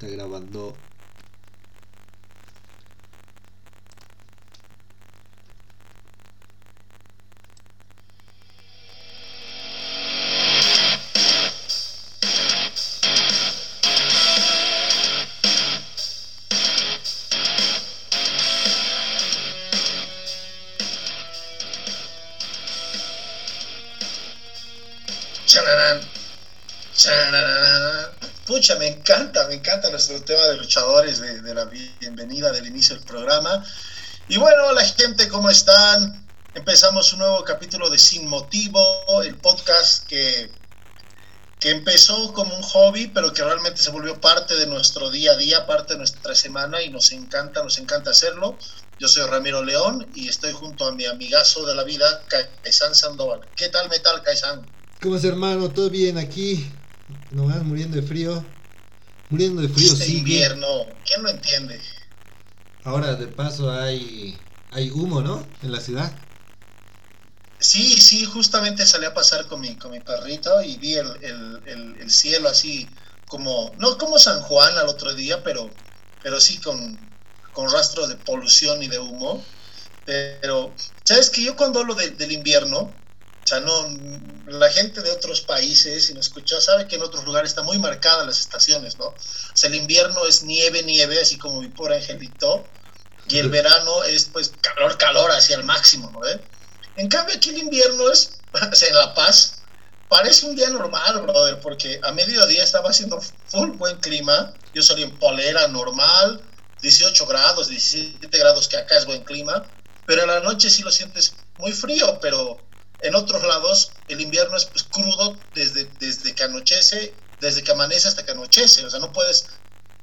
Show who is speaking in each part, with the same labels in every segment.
Speaker 1: Está grabando.
Speaker 2: Nuestro tema de luchadores, de, de la bienvenida del inicio del programa. Y bueno, la gente, ¿cómo están? Empezamos un nuevo capítulo de Sin Motivo, el podcast que, que empezó como un hobby, pero que realmente se volvió parte de nuestro día a día, parte de nuestra semana y nos encanta, nos encanta hacerlo. Yo soy Ramiro León y estoy junto a mi amigazo de la vida, Caizán Sandoval. ¿Qué tal, Metal, Caizán?
Speaker 1: ¿Cómo es, hermano? ¿Todo bien aquí? Nomás muriendo de frío. Muriendo de frío,
Speaker 2: Este invierno, ¿quién lo entiende?
Speaker 1: Ahora, de paso, hay, hay humo, ¿no? En la ciudad.
Speaker 2: Sí, sí, justamente salí a pasar con mi, con mi perrito y vi el, el, el, el cielo así como, no como San Juan al otro día, pero, pero sí con, con rastros de polución y de humo. Pero, ¿sabes que Yo cuando hablo de, del invierno, sea, no, la gente de otros países, si me escucha, sabe que en otros lugares están muy marcadas las estaciones, ¿no? O sea, el invierno es nieve, nieve, así como mi pobre angelito, y el verano es pues calor, calor, hacia el máximo, ¿no? ¿Eh? En cambio, aquí el invierno es, o sea, en La Paz, parece un día normal, brother, porque a mediodía estaba haciendo full buen clima. Yo salí en polera normal, 18 grados, 17 grados, que acá es buen clima, pero en la noche sí lo sientes muy frío, pero en otros lados el invierno es pues, crudo desde, desde que anochece, desde que amanece hasta que anochece, o sea, no puedes,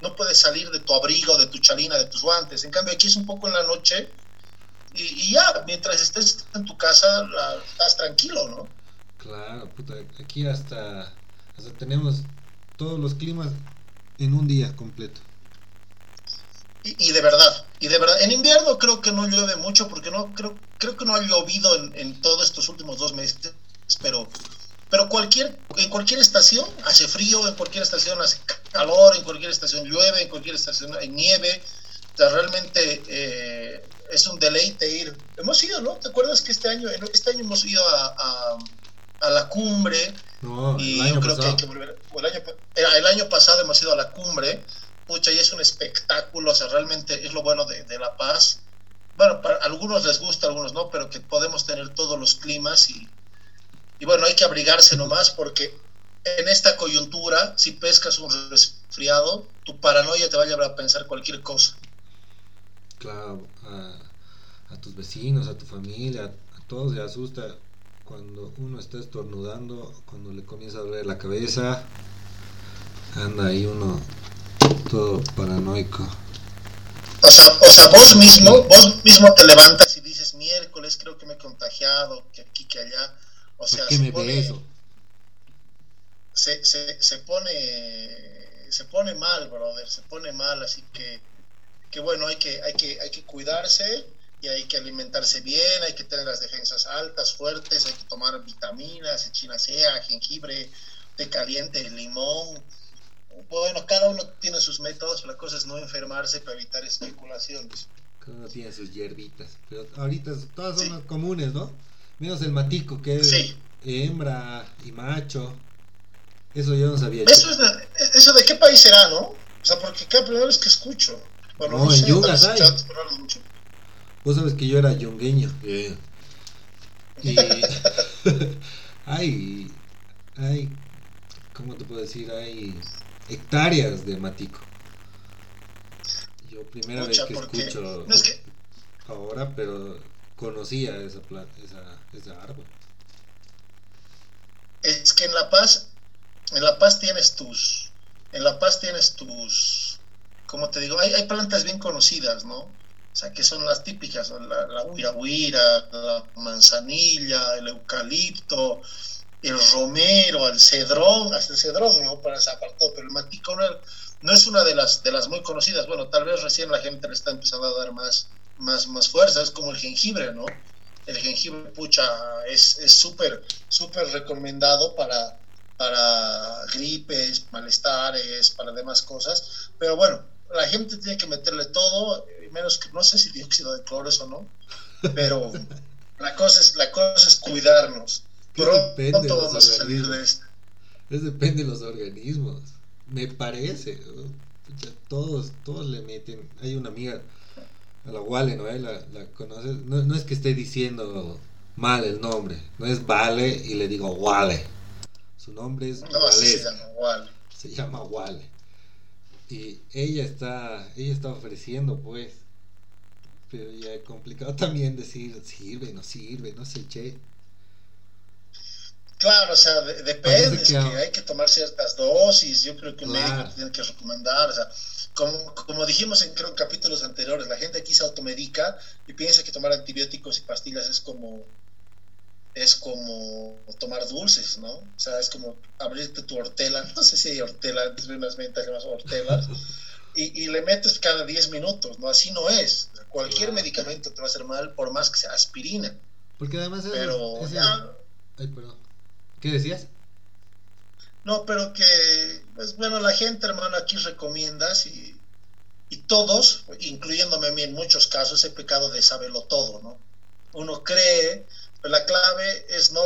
Speaker 2: no puedes salir de tu abrigo, de tu chalina, de tus guantes. En cambio, aquí es un poco en la noche y, y ya, mientras estés en tu casa, la, estás tranquilo, ¿no?
Speaker 1: Claro, puta. Aquí hasta, hasta tenemos todos los climas en un día completo.
Speaker 2: Y, y, de verdad, y de verdad, en invierno creo que no llueve mucho porque no creo, creo que no ha llovido en, en todos estos últimos dos meses, pero, pero cualquier, en cualquier estación hace frío, en cualquier estación hace calor, en cualquier estación llueve, en cualquier estación hay nieve. O sea, realmente eh, es un deleite ir. Hemos ido, ¿no? ¿Te acuerdas que este año, este año hemos ido a, a, a la cumbre?
Speaker 1: No,
Speaker 2: y yo creo
Speaker 1: pasado.
Speaker 2: que hay que volver. El año, el año pasado hemos ido a la cumbre. Pucha, y es un espectáculo, o sea, realmente es lo bueno de, La Paz. Bueno, para algunos les gusta, algunos no, pero que podemos tener todos los climas y, y bueno, hay que abrigarse nomás porque en esta coyuntura, si pescas un resfriado, tu paranoia te va a llevar a pensar cualquier cosa.
Speaker 1: Claro, a, tus vecinos, a tu familia, a, a todos se asusta cuando uno está estornudando, cuando le comienza a doler la cabeza, anda ahí uno todo paranoico.
Speaker 2: O sea, o sea, vos mismo, vos mismo te levantas y dices, miércoles creo que me he contagiado, que aquí, que allá. O sea,
Speaker 1: ¿Por qué
Speaker 2: se
Speaker 1: me
Speaker 2: pone,
Speaker 1: eso?
Speaker 2: Se, se, se pone se pone mal, brother, se pone mal, así que, que bueno, hay que, hay que, hay que cuidarse y hay que alimentarse bien, hay que tener las defensas altas, fuertes, hay que tomar vitaminas, echinacea, jengibre, té caliente, limón. Bueno, cada uno tiene sus métodos, la cosa es no enfermarse para evitar especulaciones.
Speaker 1: Cada uno tiene sus hierbitas, pero ahorita todas son
Speaker 2: Sí.
Speaker 1: comunes, ¿no? Menos el matico, que es
Speaker 2: Sí.
Speaker 1: hembra y macho. Eso yo no sabía.
Speaker 2: ¿Eso, es de, ¿Eso de qué país será, no? O sea, porque cada primera vez que escucho. Bueno,
Speaker 1: No,
Speaker 2: no,
Speaker 1: en Yungas hay.
Speaker 2: mucho.
Speaker 1: Vos sabes que yo era yungueño. Y hay, hay, ¿cómo te puedo decir? Hay hectáreas de matico. Yo primera vez que escucho
Speaker 2: no, es que-
Speaker 1: ahora, pero conocía esa, pla- esa, esa árbol.
Speaker 2: Es que en La Paz, en La Paz tienes tus, en La Paz tienes tus, ¿cómo te digo? Hay, hay plantas bien conocidas, ¿no? O sea, que son las típicas, la, la huira huira, la manzanilla, el eucalipto, el romero, el cedrón, hasta el cedrón, ¿no? Para se apartó, pero el matico no, es una de las, de las muy conocidas. Bueno, tal vez recién la gente le está empezando a dar más, más, más fuerza, es como el jengibre, ¿no? El jengibre, pucha, es súper, súper recomendado para, para gripes, malestares, para demás cosas. Pero bueno, la gente tiene que meterle todo, menos que no sé si dióxido de cloro o no, pero la cosa es, la cosa es cuidarnos. Pronto
Speaker 1: vamos a salir de esto. Eso depende de los organismos. Me parece. Todos, todos le meten. Hay una amiga, a la Wale, ¿no? La, la conoces. No, no, es que esté diciendo mal el nombre. No es Vale y le digo Wale. Su nombre es
Speaker 2: no, Se llama Wale.
Speaker 1: Se llama Wale. Y ella está, ella está ofreciendo, pues. Pero ya es complicado también decir sirve, no sirve, no sé, che.
Speaker 2: Claro, o sea, depende, que, hay que tomar ciertas dosis, yo creo que un médico tiene que recomendar, o sea, como, como dijimos en creo, capítulos anteriores, la gente aquí se automedica y piensa que tomar antibióticos y pastillas es como es como tomar dulces, ¿no? O sea, es como abrirte tu hortela, no sé si hay hortela, antes de unas ventas llamadas hortelas, y, y, le metes cada 10 minutos, ¿no? Así no es. cualquier medicamento te va a hacer mal, por más que sea aspirina.
Speaker 1: Porque además es,
Speaker 2: Pero ya...
Speaker 1: Ay, perdón. ¿Qué decías?
Speaker 2: No, pero que, pues bueno, la gente, hermano, aquí recomiendas y, y todos, incluyéndome a mí en muchos casos, he pecado de saberlo todo, ¿no? Uno cree pero la clave es no,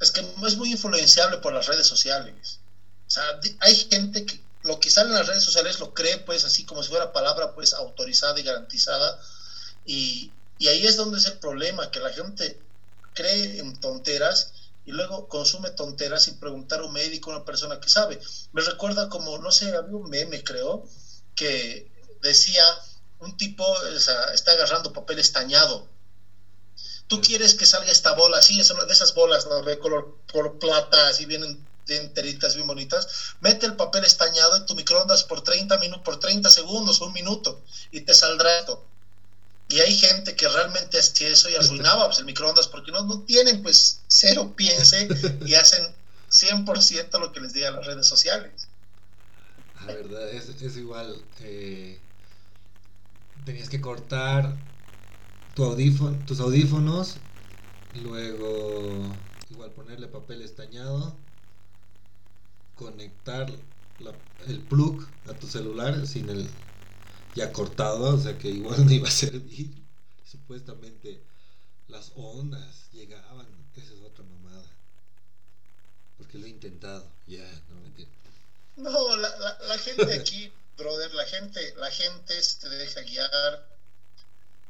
Speaker 2: es que es muy influenciable por las redes sociales. O sea, hay gente que lo que sale en las redes sociales lo cree pues así como si fuera palabra pues autorizada y garantizada. Y, y ahí es donde es el problema, que la gente cree en tonteras y luego consume tonteras sin preguntar a un médico, a una persona que sabe. Me recuerda como, no sé, había un meme, creo, que decía, un tipo o sea, está agarrando papel estañado tú quieres que salga esta bola así, es una de esas bolas ¿no? de color, por plata, así vienen enteritas, bien bonitas, mete el papel estañado en tu microondas por 30 minutos, por 30 segundos, un minuto, y te saldrá esto. Y hay gente que realmente hace eso y arruinaba pues, el microondas porque no, no tienen pues cero piense y hacen 100% lo que les digan las redes sociales.
Speaker 1: La verdad, es, es igual. Eh, tenías que cortar tus audífonos, luego igual ponerle papel estañado, conectar el plug a tu celular sin el ya cortado, o sea que igual no iba a servir. Supuestamente las ondas llegaban, esa es otra mamada. Porque lo he intentado, ya, no me entiendo.
Speaker 2: No, la, la, la gente aquí, brother, la gente, la gente se deja guiar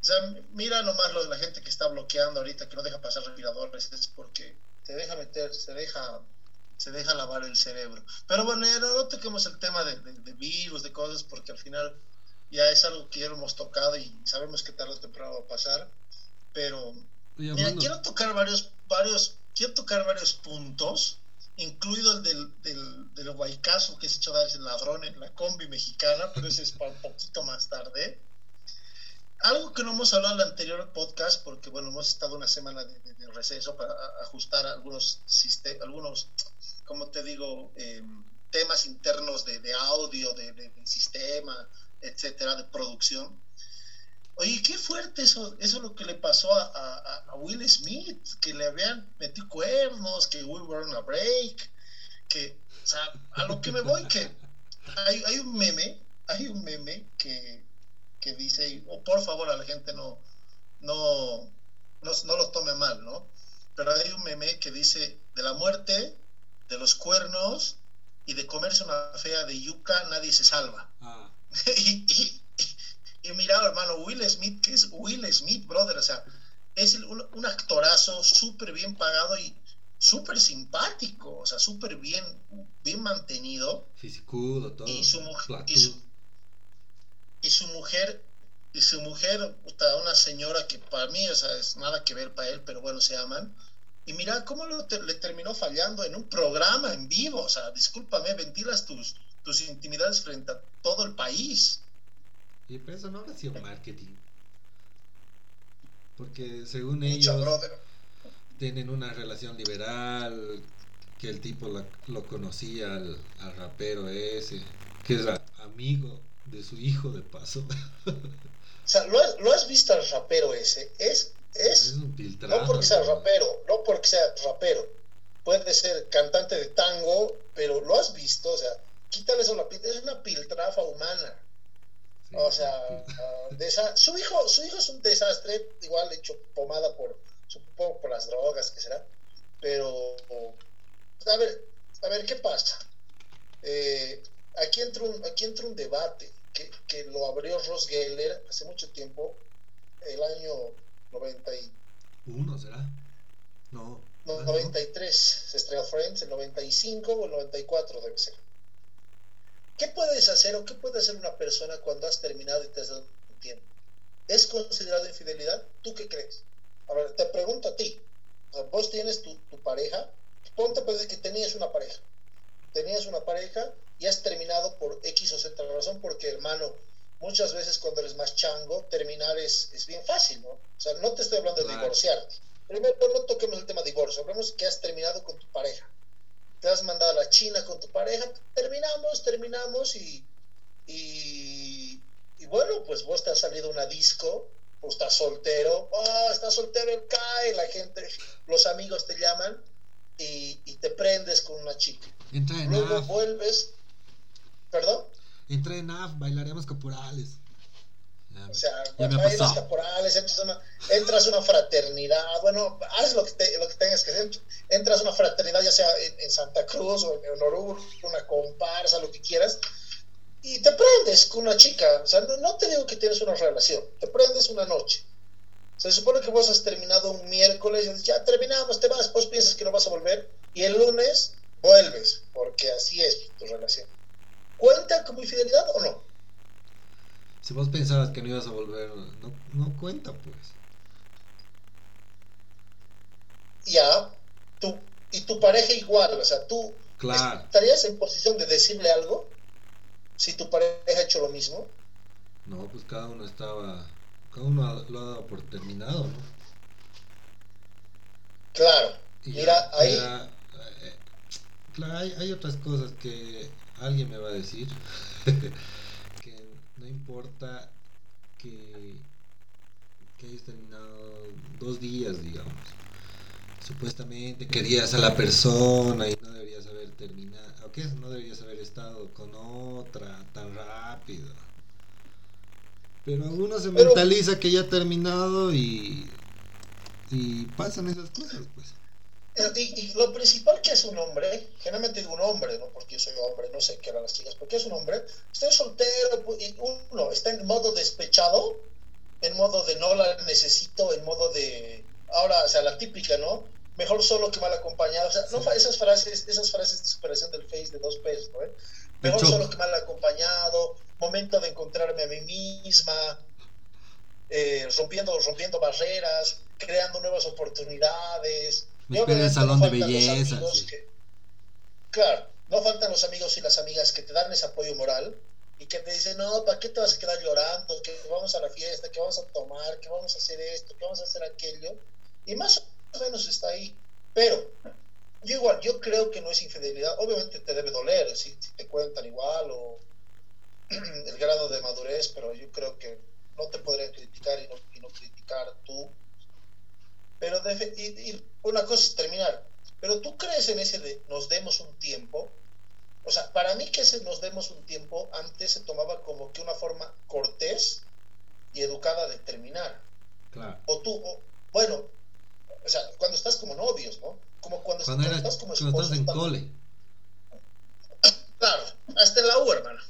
Speaker 2: o sea, mira nomás lo de la gente que está bloqueando ahorita, que no deja pasar respiradores, es porque te deja meter, se deja, se deja lavar el cerebro. Pero bueno, no toquemos el tema de, virus, de cosas, porque al final ya es algo que ya lo hemos tocado y sabemos que tarde o temprano va a pasar. Pero mira, quiero tocar varios, varios, quiero tocar varios puntos, incluido el del, del, del Guaycazo que se echó a dar ese ladrón en la combi mexicana, pero ese es para un poquito más tarde algo que no hemos hablado en el anterior podcast, porque bueno, hemos estado una semana de, receso para ajustar algunos, algunos como te digo, em, temas internos de, audio, de, sistema, etcétera, de producción. Oye, qué fuerte eso, eso es lo que le pasó a, a, Will Smith, que le habían metido cuernos, que we were on a break, que, o sea, a lo que me voy, que hay, hay un meme, hay un meme que que dice, o por favor a la gente no, no, no, lo tome mal, ¿no? Pero hay un meme que dice, de la muerte, de los cuernos y de comerse una fea de yuca, nadie se salva. Ah. y, y, mira, hermano, Will Smith, que es Will Smith, brother, o sea, es un, actorazo súper bien pagado y súper simpático, o sea, súper bien, bien mantenido.
Speaker 1: Físico, todo.
Speaker 2: Y su, mujer, y su mujer, y su mujer, una señora que para mí, o sea, es nada que ver para él, pero bueno, se aman. Y mira cómo le terminó fallando en un programa en vivo. O sea, discúlpame, ventilas tus, tus intimidades frente a todo el país.
Speaker 1: Y por eso no ha sido marketing. Porque según ellos tienen una relación liberal, que el tipo lo conocía al, al rapero ese, que era amigo de su hijo de paso.
Speaker 2: o sea, ¿lo has, ¿lo has visto al rapero ese? Es, es, no porque sea rapero, no porque sea rapero, puede ser cantante de tango, pero lo has visto, o sea, quítale eso la es una piltrafa humana. o sea, ah, de esa, su hijo, su hijo es un desastre, igual hecho pomada por, supongo por las drogas que será, pero a ver, a ver qué pasa. Eh, aquí entra un, aquí entra un debate que, que lo abrió Ross Geller hace mucho tiempo, el año 91
Speaker 1: será? No.
Speaker 2: 93 se estrenó Friends, el 95 o el 94 debe ser. ¿Qué puedes hacer o qué puede hacer una persona cuando has terminado y te has dado tiempo? ¿Es considerado infidelidad? ¿Tú qué crees? A ver, te pregunto a ti. vos tienes tu, pareja, ponte pues que tenías una pareja. Tenías una pareja y has terminado por X o Z razón, porque hermano, muchas veces cuando eres más chango, terminar es, es bien fácil, ¿no? O sea, no te estoy hablando de divorciarte Primero, no toquemos el tema divorcio, hablamos que has terminado con tu pareja. Te has mandado a la China con tu pareja, terminamos, terminamos y, y, bueno, pues vos te has salido una disco, o estás soltero, oh, estás soltero, cae, la gente, los amigos te llaman y, te prendes con una chica.
Speaker 1: Entra en
Speaker 2: Luego vuelves, ¿perdón?
Speaker 1: Entra en AF, bailaremos corporales.
Speaker 2: O sea, bailas caporales, entras a, una, entras una fraternidad, bueno, haz lo que, lo que tengas que hacer, entras a una fraternidad, ya sea en, Santa Cruz o en Oruro, una comparsa, lo que quieras, y te prendes con una chica, o sea, no, te digo que tienes una relación, te prendes una noche. Se supone que vos has terminado un miércoles, y ya terminamos, te vas, vos piensas que no vas a volver, y el lunes vuelves, porque así es tu relación. ¿Cuenta como infidelidad o no?
Speaker 1: Si vos pensabas que no ibas a volver, no, no cuenta, pues.
Speaker 2: Ya, tú, y tu pareja igual, o sea, tú estarías en posición de decirle algo si tu pareja ha hecho lo mismo.
Speaker 1: No, pues cada uno estaba, cada uno lo ha dado por terminado, ¿no?
Speaker 2: Claro, mira, ahí...
Speaker 1: Eh, claro, hay, hay otras cosas que alguien me va a decir. no importa que, que hayas terminado dos días, digamos. Supuestamente querías a la persona y no deberías haber terminado, ¿o qué? No deberías haber estado con otra tan rápido. Pero uno se mentaliza que ya ha terminado y, y pasan esas cosas, pues.
Speaker 2: Y, lo principal que es un hombre, generalmente digo un hombre, ¿no? porque yo soy hombre, no sé qué eran las chicas, porque es un hombre, estoy soltero, uno está en modo despechado, en modo de no la necesito, en modo de, ahora, o sea, la típica, ¿no? Mejor solo que mal acompañado, o sea, no, esas frases, esas frases de superación del face de dos pesos, ¿no? Mejor solo que mal acompañado, momento de encontrarme a mí misma, eh, rompiendo, rompiendo barreras, creando nuevas oportunidades,
Speaker 1: el salón de belleza.
Speaker 2: claro, no faltan los amigos y las amigas que te dan ese apoyo moral y que te dicen, no, ¿para qué te vas a quedar llorando? Que vamos a la fiesta, que vamos a tomar, que vamos a hacer esto, que vamos a hacer aquello. Y más o menos está ahí. Pero yo igual, yo creo que no es infidelidad. Obviamente te debe doler si, te cuentan igual o el grado de madurez, pero yo creo que no te podrían criticar y no, y no criticar tú pero y, una cosa es terminar. Pero tú crees en ese de nos demos un tiempo. O sea, para mí que ese nos demos un tiempo antes se tomaba como que una forma cortés y educada de terminar.
Speaker 1: Claro.
Speaker 2: O tú, bueno, o sea, cuando estás como novios, ¿no? Como cuando, estás como
Speaker 1: esposos. Cuando estás en cole.
Speaker 2: Claro, hasta en la U, hermano.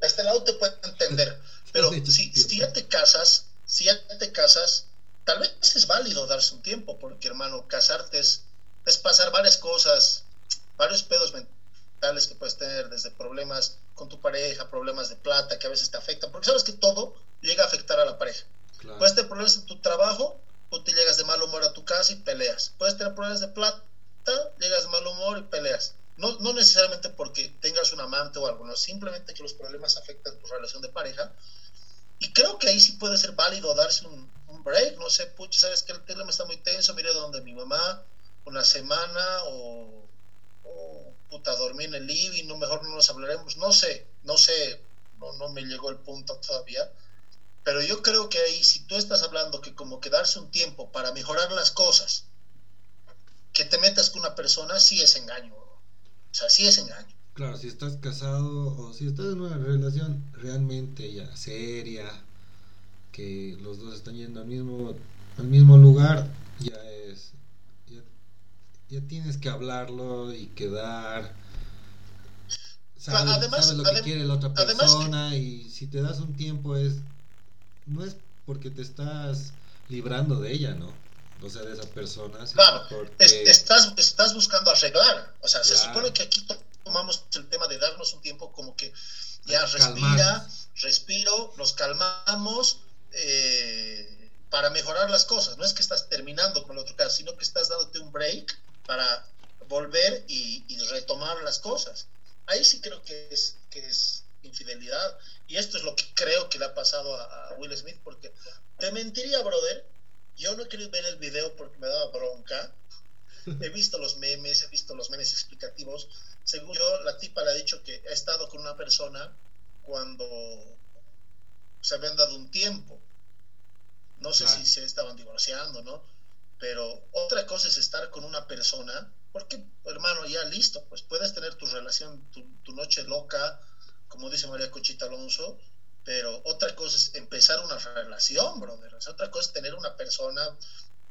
Speaker 2: Hasta en la U te pueden entender. Pero si, si ya te casas, si ya te casas, tal vez es válido darse un tiempo, porque hermano, casarte es, pasar varias cosas, varios pedos mentales que puedes tener, desde problemas con tu pareja, problemas de plata que a veces te afectan, porque sabes que todo llega a afectar a la pareja. Puedes tener problemas en tu trabajo, o te llegas de mal humor a tu casa y peleas. Puedes tener problemas de plata, llegas de mal humor y peleas. No, no necesariamente porque tengas un amante o algo, no, simplemente que los problemas afectan tu relación de pareja. Y creo que ahí sí puede ser válido darse un, break, no sé, pucha, sabes que el tema está muy tenso, mire donde mi mamá, una semana o, o puta, dormí en el living, no, mejor no nos hablaremos, no sé, no sé, no, no me llegó el punto todavía, pero yo creo que ahí si tú estás hablando que como que darse un tiempo para mejorar las cosas, que te metas con una persona sí es engaño. O sea, sí es engaño.
Speaker 1: Claro, si estás casado o si estás en una relación realmente ya seria, que los dos están yendo al mismo, al mismo lugar, ya es. Ya, tienes que hablarlo y quedar. Sabes, sabes lo que quiere la otra persona y si te das un tiempo es. No es porque te estás librando de ella, ¿no? O sea, de esa persona.
Speaker 2: Claro, estás, estás buscando arreglar. O sea, se supone que aquí tomamos el tema de darnos un tiempo como que ya respira, respiro, nos calmamos eh, para mejorar las cosas. No es que estás terminando con el otro caso, sino que estás dándote un break para volver y, retomar las cosas. Ahí sí creo que es, que es infidelidad. Y esto es lo que creo que le ha pasado a, a Will Smith, porque te mentiría, brother, yo no querido ver el video porque me daba bronca. He visto los memes, he visto los memes explicativos. Según yo, la tipa le ha dicho que ha estado con una persona cuando se habían dado un tiempo. No sé si se estaban divorciando, ¿no? Pero otra cosa es estar con una persona, porque, hermano, ya listo, pues puedes tener tu relación, tu, tu noche loca, como dice María Cochita Alonso, pero otra cosa es empezar una relación, brother. otra cosa es tener una persona,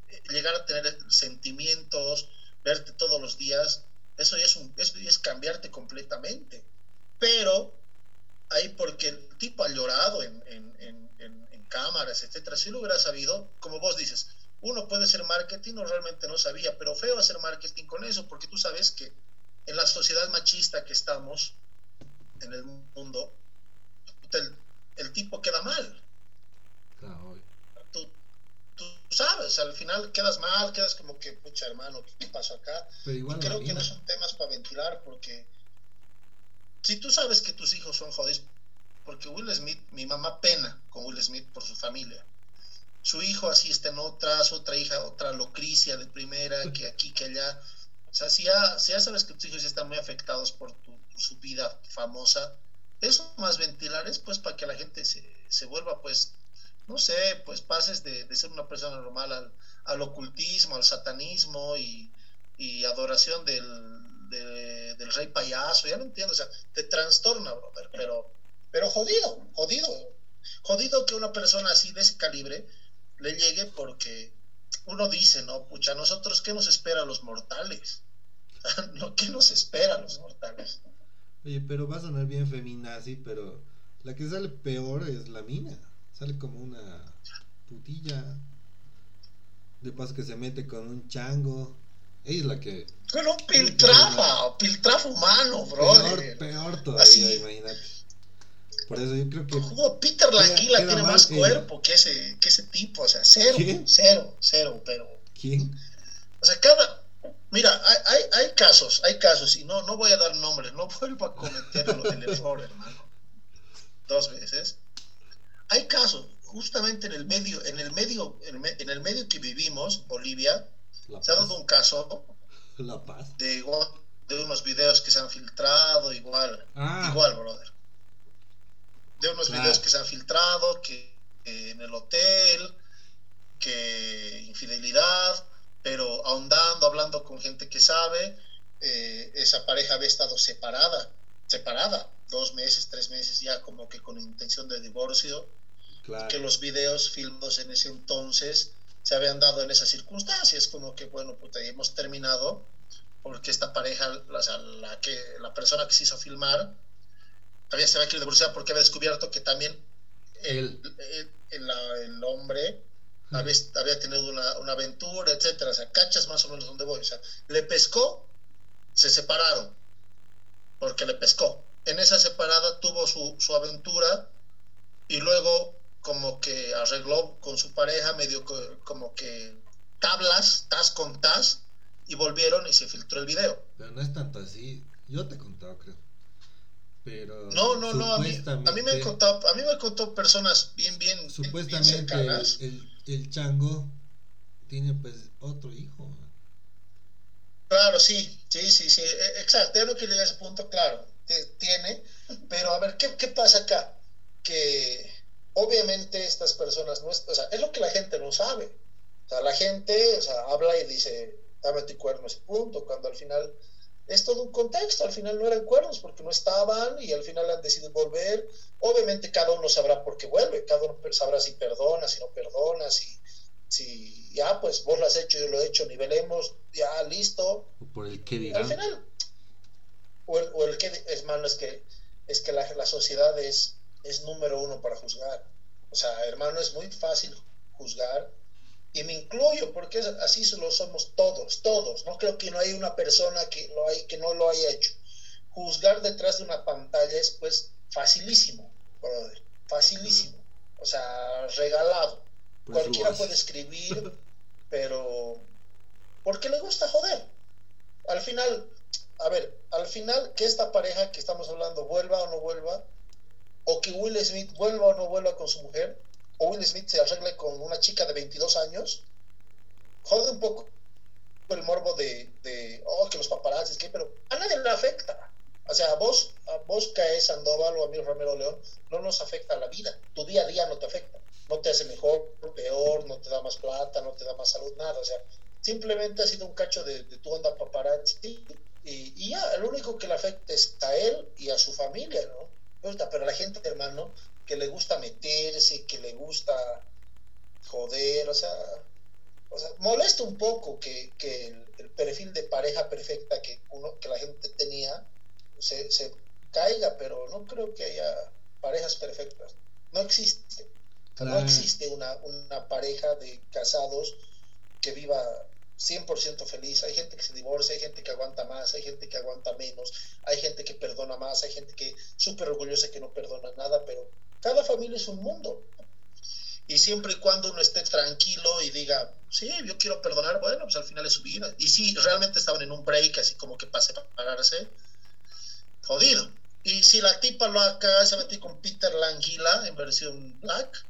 Speaker 2: eh, llegar a tener sentimientos, verte todos los días. Eso ya es, un, eso es cambiarte completamente. Pero ahí porque el tipo ha llorado en, en, en, en, cámaras, etcétera. Si lo hubiera sabido, como vos dices, uno puede ser marketing o realmente no sabía, pero feo hacer marketing con eso, porque tú sabes que en la sociedad machista que estamos en el mundo, el tipo queda mal. tú, tú, sabes, al final quedas mal, quedas como que, pucha hermano, ¿qué pasó acá? Pero creo que no son temas para ventilar porque si tú sabes que tus hijos son jodidos, porque Will Smith, mi mamá pena con Will Smith por su familia. Su hijo así está en otras, otra hija, otra locricia de primera, que aquí, que allá. O sea, si ya, si ya sabes que tus hijos ya están muy afectados por, tu, su vida famosa, eso más ventilar es pues para que la gente se, se vuelva pues, no sé, pues pases de, de ser una persona normal al, al ocultismo, al satanismo y, y adoración del, del rey payaso, ya no entiendo, o sea, te trastorna, brother, pero, pero jodido, jodido, jodido que una persona así de ese calibre le llegue porque uno dice, no, pucha, nosotros, ¿qué nos espera a los mortales? ¿Qué nos espera a los mortales?
Speaker 1: Oye, pero va a sonar bien feminazi, pero la que sale peor es la mina. Sale como una putilla. De paso que se mete con un chango. Ella es la que.
Speaker 2: Con un piltrafa, piltrafa humano, bro.
Speaker 1: Peor, peor todavía, imagínate. Por eso yo creo que.
Speaker 2: Como Peter Languila tiene más cuerpo que ese, que ese tipo, o sea, cero, cero, cero, pero.
Speaker 1: ¿Quién?
Speaker 2: O sea, cada, Mira, hay, hay, casos, hay casos, y no, no voy a dar nombres, no vuelvo a cometer el error, hermano. Dos veces. Hay casos, justamente en el medio, en el medio, en el medio que vivimos, Bolivia, se ha dado un caso
Speaker 1: La Paz.
Speaker 2: De, de unos videos que se han filtrado, igual, ah. igual, brother. De unos videos que se han filtrado, que en el hotel, que infidelidad pero ahondando, hablando con gente que sabe, eh, esa pareja había estado separada, separada, dos meses, tres meses ya como que con intención de divorcio, que los videos filmados en ese entonces se habían dado en esas circunstancias, como que bueno, pues ahí hemos terminado, porque esta pareja, la, que, la persona que se hizo filmar, había, se había querido divorciar porque había descubierto que también el, el, el hombre había, tenido una, una, aventura, etcétera, o sea, cachas más o menos donde voy, o sea, le pescó, se separaron, porque le pescó. En esa separada tuvo su, su aventura y luego como que arregló con su pareja medio como que tablas, tas con tas, y volvieron y se filtró el video.
Speaker 1: Pero no es tanto así, yo te he contado, creo. Pero
Speaker 2: no, no, no, a mí, a mí me han contado, a mí me han contado personas bien, bien,
Speaker 1: supuestamente el, el chango tiene pues otro hijo.
Speaker 2: Claro, sí, sí, sí, sí, e, exacto, yo no quiero llegar a ese punto, claro, tiene, pero a ver, ¿qué, ¿qué, pasa acá? Que obviamente estas personas, no es, o sea, es lo que la gente no sabe, o sea, la gente, o sea, habla y dice, dame tu cuernos, punto, cuando al final es todo un contexto, al final no eran cuernos porque no estaban y al final han decidido volver. Obviamente cada uno sabrá por qué vuelve, cada uno sabrá si perdona, si no perdona, si, si ya pues vos lo has hecho, yo lo he hecho, nivelemos, ya listo.
Speaker 1: por el que
Speaker 2: Al final, o el, o el que es malo es que, es que la, la sociedad es, es número uno para juzgar. O sea, hermano, es muy fácil juzgar y me incluyo porque así lo somos todos, todos. No creo que no hay una persona que, lo hay, que no lo haya hecho. Juzgar detrás de una pantalla es pues facilísimo, brother, facilísimo. O sea, regalado. Pues Cualquiera puede escribir, pero porque le gusta joder. Al final, a ver, al final que esta pareja que estamos hablando vuelva o no vuelva, o que Will Smith vuelva o no vuelva con su mujer, o Will Smith se arregle con una chica de 22 años, jode un poco el morbo de, de oh, que los paparazzis, que, pero a nadie le afecta. O sea, a vos, a vos caes Sandoval o a mí Romero León, no nos afecta la vida. Tu día a día no te afecta. No te hace mejor, peor, no te da más plata, no te da más salud, nada. O sea, simplemente ha sido un cacho de, de tu onda paparazzi y, y, ya, el único que le afecta es a él y a su familia, ¿no? Pero la gente, hermano, que le gusta meterse, que le gusta joder, o sea, o sea molesta un poco que, que el, perfil de pareja perfecta que, uno, que la gente tenía se, se caiga, pero no creo que haya parejas perfectas. No existe. No existe una, una pareja de casados que viva 100% feliz. Hay gente que se divorcia, hay gente que aguanta más, hay gente que aguanta menos, hay gente que perdona más, hay gente que súper orgullosa que no perdona nada, pero cada familia es un mundo. Y siempre y cuando uno esté tranquilo y diga, sí, yo quiero perdonar, bueno, pues al final es su vida. Y si realmente estaban en un break, así como que pase para pagarse, jodido. Y si la tipa lo acaba, se metió con Peter Languila en versión black,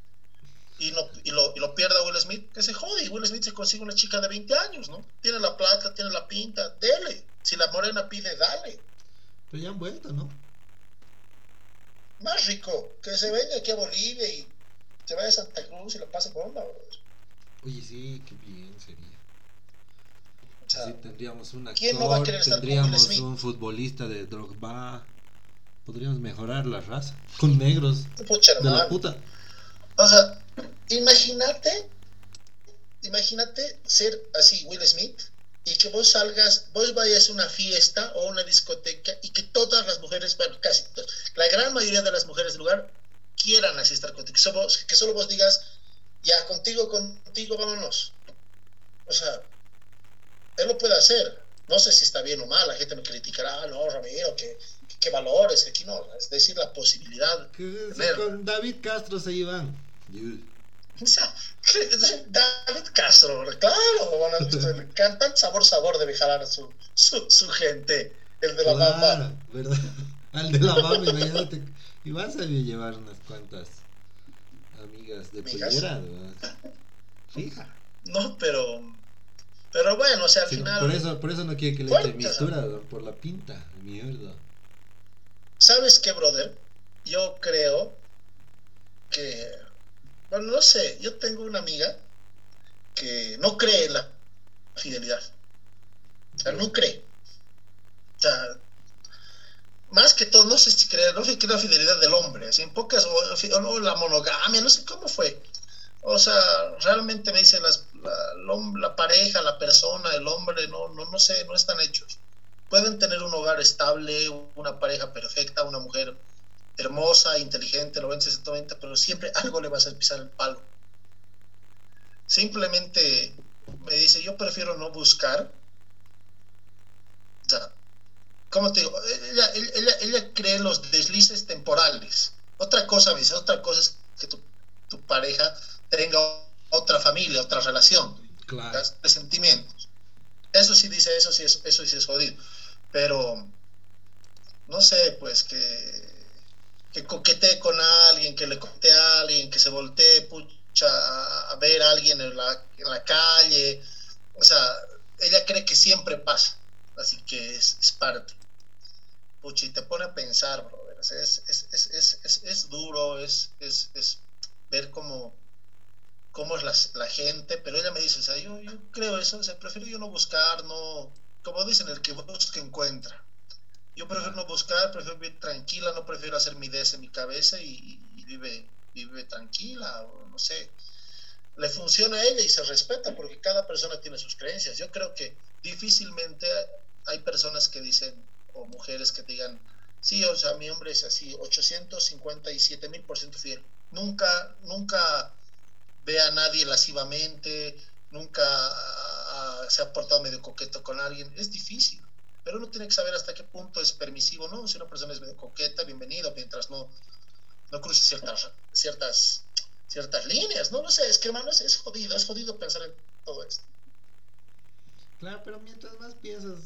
Speaker 2: y, no, y, lo, y lo pierda Will Smith, que se jode. Y Will Smith se consigue una chica de 20 años, ¿no? Tiene la plata, tiene la pinta, dele. Si la morena pide, dale.
Speaker 1: Pero ya han vuelto, ¿no?
Speaker 2: Más rico, que se venga aquí a Bolivia y se vaya a Santa Cruz y lo pase por onda,
Speaker 1: Oye, sí, qué bien sería. O tendríamos un actor,
Speaker 2: ¿quién no va a querer
Speaker 1: tendríamos un futbolista de Drogba. Podríamos mejorar la raza con negros de la puta.
Speaker 2: O sea, imagínate, imagínate ser así Will Smith y que vos salgas, vos vayas a una fiesta o una discoteca y que todas las mujeres, bueno, casi todas, la gran mayoría de las mujeres del lugar quieran así estar contigo, que solo, vos digas, ya contigo, contigo, vámonos. O sea, él lo puede hacer. No sé si está bien o mal, la gente me criticará, ah, no, Ramiro, que, que, valores, aquí no, es decir, la posibilidad.
Speaker 1: con David Castro se iban.
Speaker 2: David Castro, claro, bueno, cantan sabor sabor de viajar a su, su, gente, el de la
Speaker 1: claro, ¿verdad? Al de la mamá, imagínate. Y vas a llevar unas cuantas amigas de pollera, Fija.
Speaker 2: No, pero. Pero bueno, o sea, al final.
Speaker 1: Por eso, por eso no quiere que le eche mistura, por la pinta, mierda.
Speaker 2: ¿Sabes qué, brother? Yo creo que bueno, no sé, yo tengo una amiga que no cree en la fidelidad. O sea, no cree. O sea, más que todo, no sé si cree, no sé la fidelidad del hombre, así en pocas, o, no, la monogamia, no sé cómo fue. O sea, realmente me dice las, la, pareja, la persona, el hombre, no, no, no sé, no están hechos. Pueden tener un hogar estable, una pareja perfecta, una mujer hermosa, inteligente, 90, 190, pero siempre algo le va a hacer pisar el palo. Simplemente me dice, yo prefiero no buscar. O sea, ¿cómo te digo? Ella, ella, ella cree los deslices temporales. Otra cosa, me dice, otra cosa es que tu, tu pareja tenga otra familia, otra relación,
Speaker 1: claro.
Speaker 2: de sentimientos. Eso sí dice, eso sí es, eso sí es jodido. Pero no sé, pues que que coquetee con alguien, que le coquetee a alguien, que se voltee pucha, a ver a alguien en la, calle. O sea, ella cree que siempre pasa, así que es, parte. Pucha, y te pone a pensar, brother. es, es, es, es, es, duro, es, ver cómo, cómo es la, la, gente, pero ella me dice, o sea, yo, yo creo eso, o sea, prefiero yo no buscar, no, como dicen, el que busca encuentra. Yo prefiero no buscar, prefiero vivir tranquila, no prefiero hacer mi DS en mi cabeza y, vive, vive tranquila, o no sé. Le funciona a ella y se respeta porque cada persona tiene sus creencias. Yo creo que difícilmente hay personas que dicen, o mujeres que digan, sí, o sea, mi hombre es así, 857 mil por ciento fiel. Nunca, nunca ve a nadie lascivamente, nunca se ha portado medio coqueto con alguien. Es difícil, pero uno tiene que saber hasta qué punto es permisivo, ¿no? Si una persona es coqueta, bienvenido, mientras no, no cruce ciertas, ciertas, ciertas líneas, ¿no? No sé, es que hermano, es, es jodido, es jodido pensar en todo esto.
Speaker 1: Claro, pero mientras más piensas,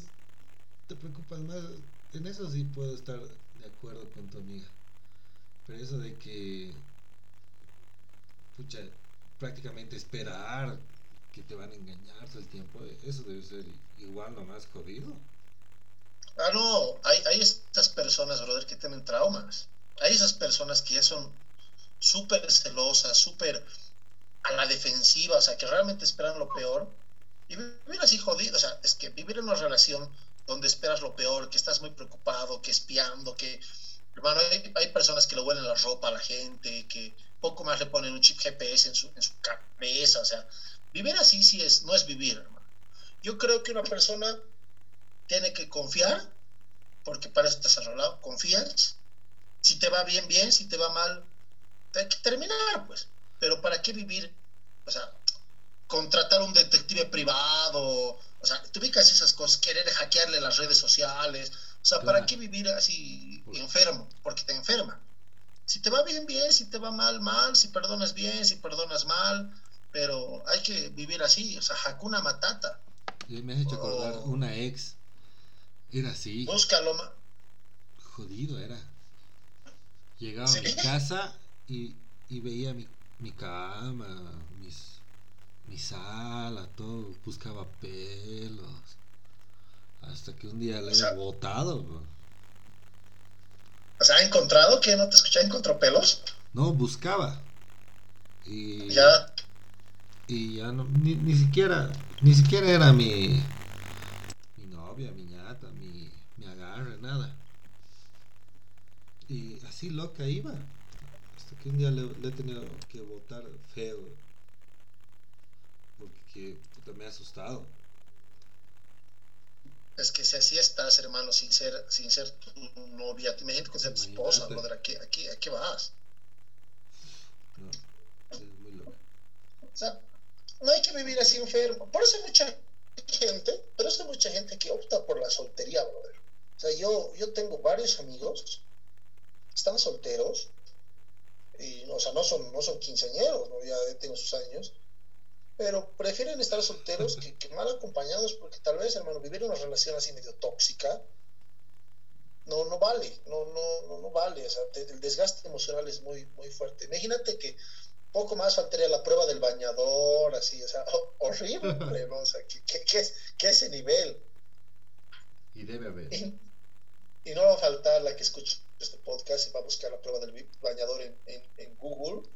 Speaker 1: te preocupas más. En eso sí puedo estar de acuerdo con tu amiga. Pero eso de que, pucha, prácticamente esperar que te van a engañar todo el tiempo, eso debe ser igual o más jodido.
Speaker 2: Ah, no, hay, hay estas personas, brother, que tienen traumas. Hay esas personas que ya son súper celosas, súper a la defensiva, o sea, que realmente esperan lo peor y vivir así jodido, o sea, es que vivir en una relación donde esperas lo peor, que estás muy preocupado, que espiando, que, hermano, hay, personas que le huelen la ropa a la gente, que poco más le ponen un chip GPS en su, en su cabeza, o sea, vivir así sí es, no es vivir, hermano. Yo creo que una persona tiene que confiar, porque para eso estás arreglado, confías, si te va bien, bien, si te va mal, hay que terminar, pues, pero ¿para qué vivir? O sea, contratar un detective privado, o sea, tú ubicas esas cosas, querer hackearle las redes sociales, o sea, ¿para qué vivir así enfermo? Porque te enferma. Si te va bien, bien, si te va mal, mal, si perdonas bien, si perdonas mal, pero hay que vivir así, o sea, Hakuna Matata.
Speaker 1: Me has hecho acordar una ex, era así.
Speaker 2: Búscalo.
Speaker 1: Jodido era. Llegaba a mi casa y, y veía mi, mi cama, mis mi sala, todo, buscaba pelos. Hasta que un día le he botado.
Speaker 2: O sea, ¿ha encontrado que no te escuché? ¿Encontró pelos?
Speaker 1: No, buscaba. Y ya. Y ya no, ni, ni siquiera, ni siquiera era mi novia, mi ñata, mi, mi agarre, nada. Y así loca iba. Hasta que un día le, le he tenido que votar feo porque puta, me ha asustado.
Speaker 2: Es que si así estás, hermano, sin ser, sin ser tu novia, imagínate con ser tu esposa, brother, ¿a qué, a, qué, ¿a qué vas?
Speaker 1: No, es muy loco.
Speaker 2: O sea, no hay que vivir así enfermo. Por eso hay mucha gente, pero eso hay mucha gente que opta por la soltería, brother. O sea, yo, yo tengo varios amigos, están solteros, y, o sea, no son, no son quinceañeros, ¿no? ya tengo sus años, pero prefieren estar solteros que, mal acompañados porque tal vez, hermano, vivir una relación así medio tóxica no, no vale, no, no, no, no vale, o sea, el desgaste emocional es muy, muy fuerte. Imagínate que poco más faltaría la prueba del bañador, así, o sea, horrible, ¿no? O sea, ¿qué, es, ese nivel?
Speaker 1: Y debe haber.
Speaker 2: Y, no va a faltar la que escuche este podcast y va a buscar la prueba del bañador en, en Google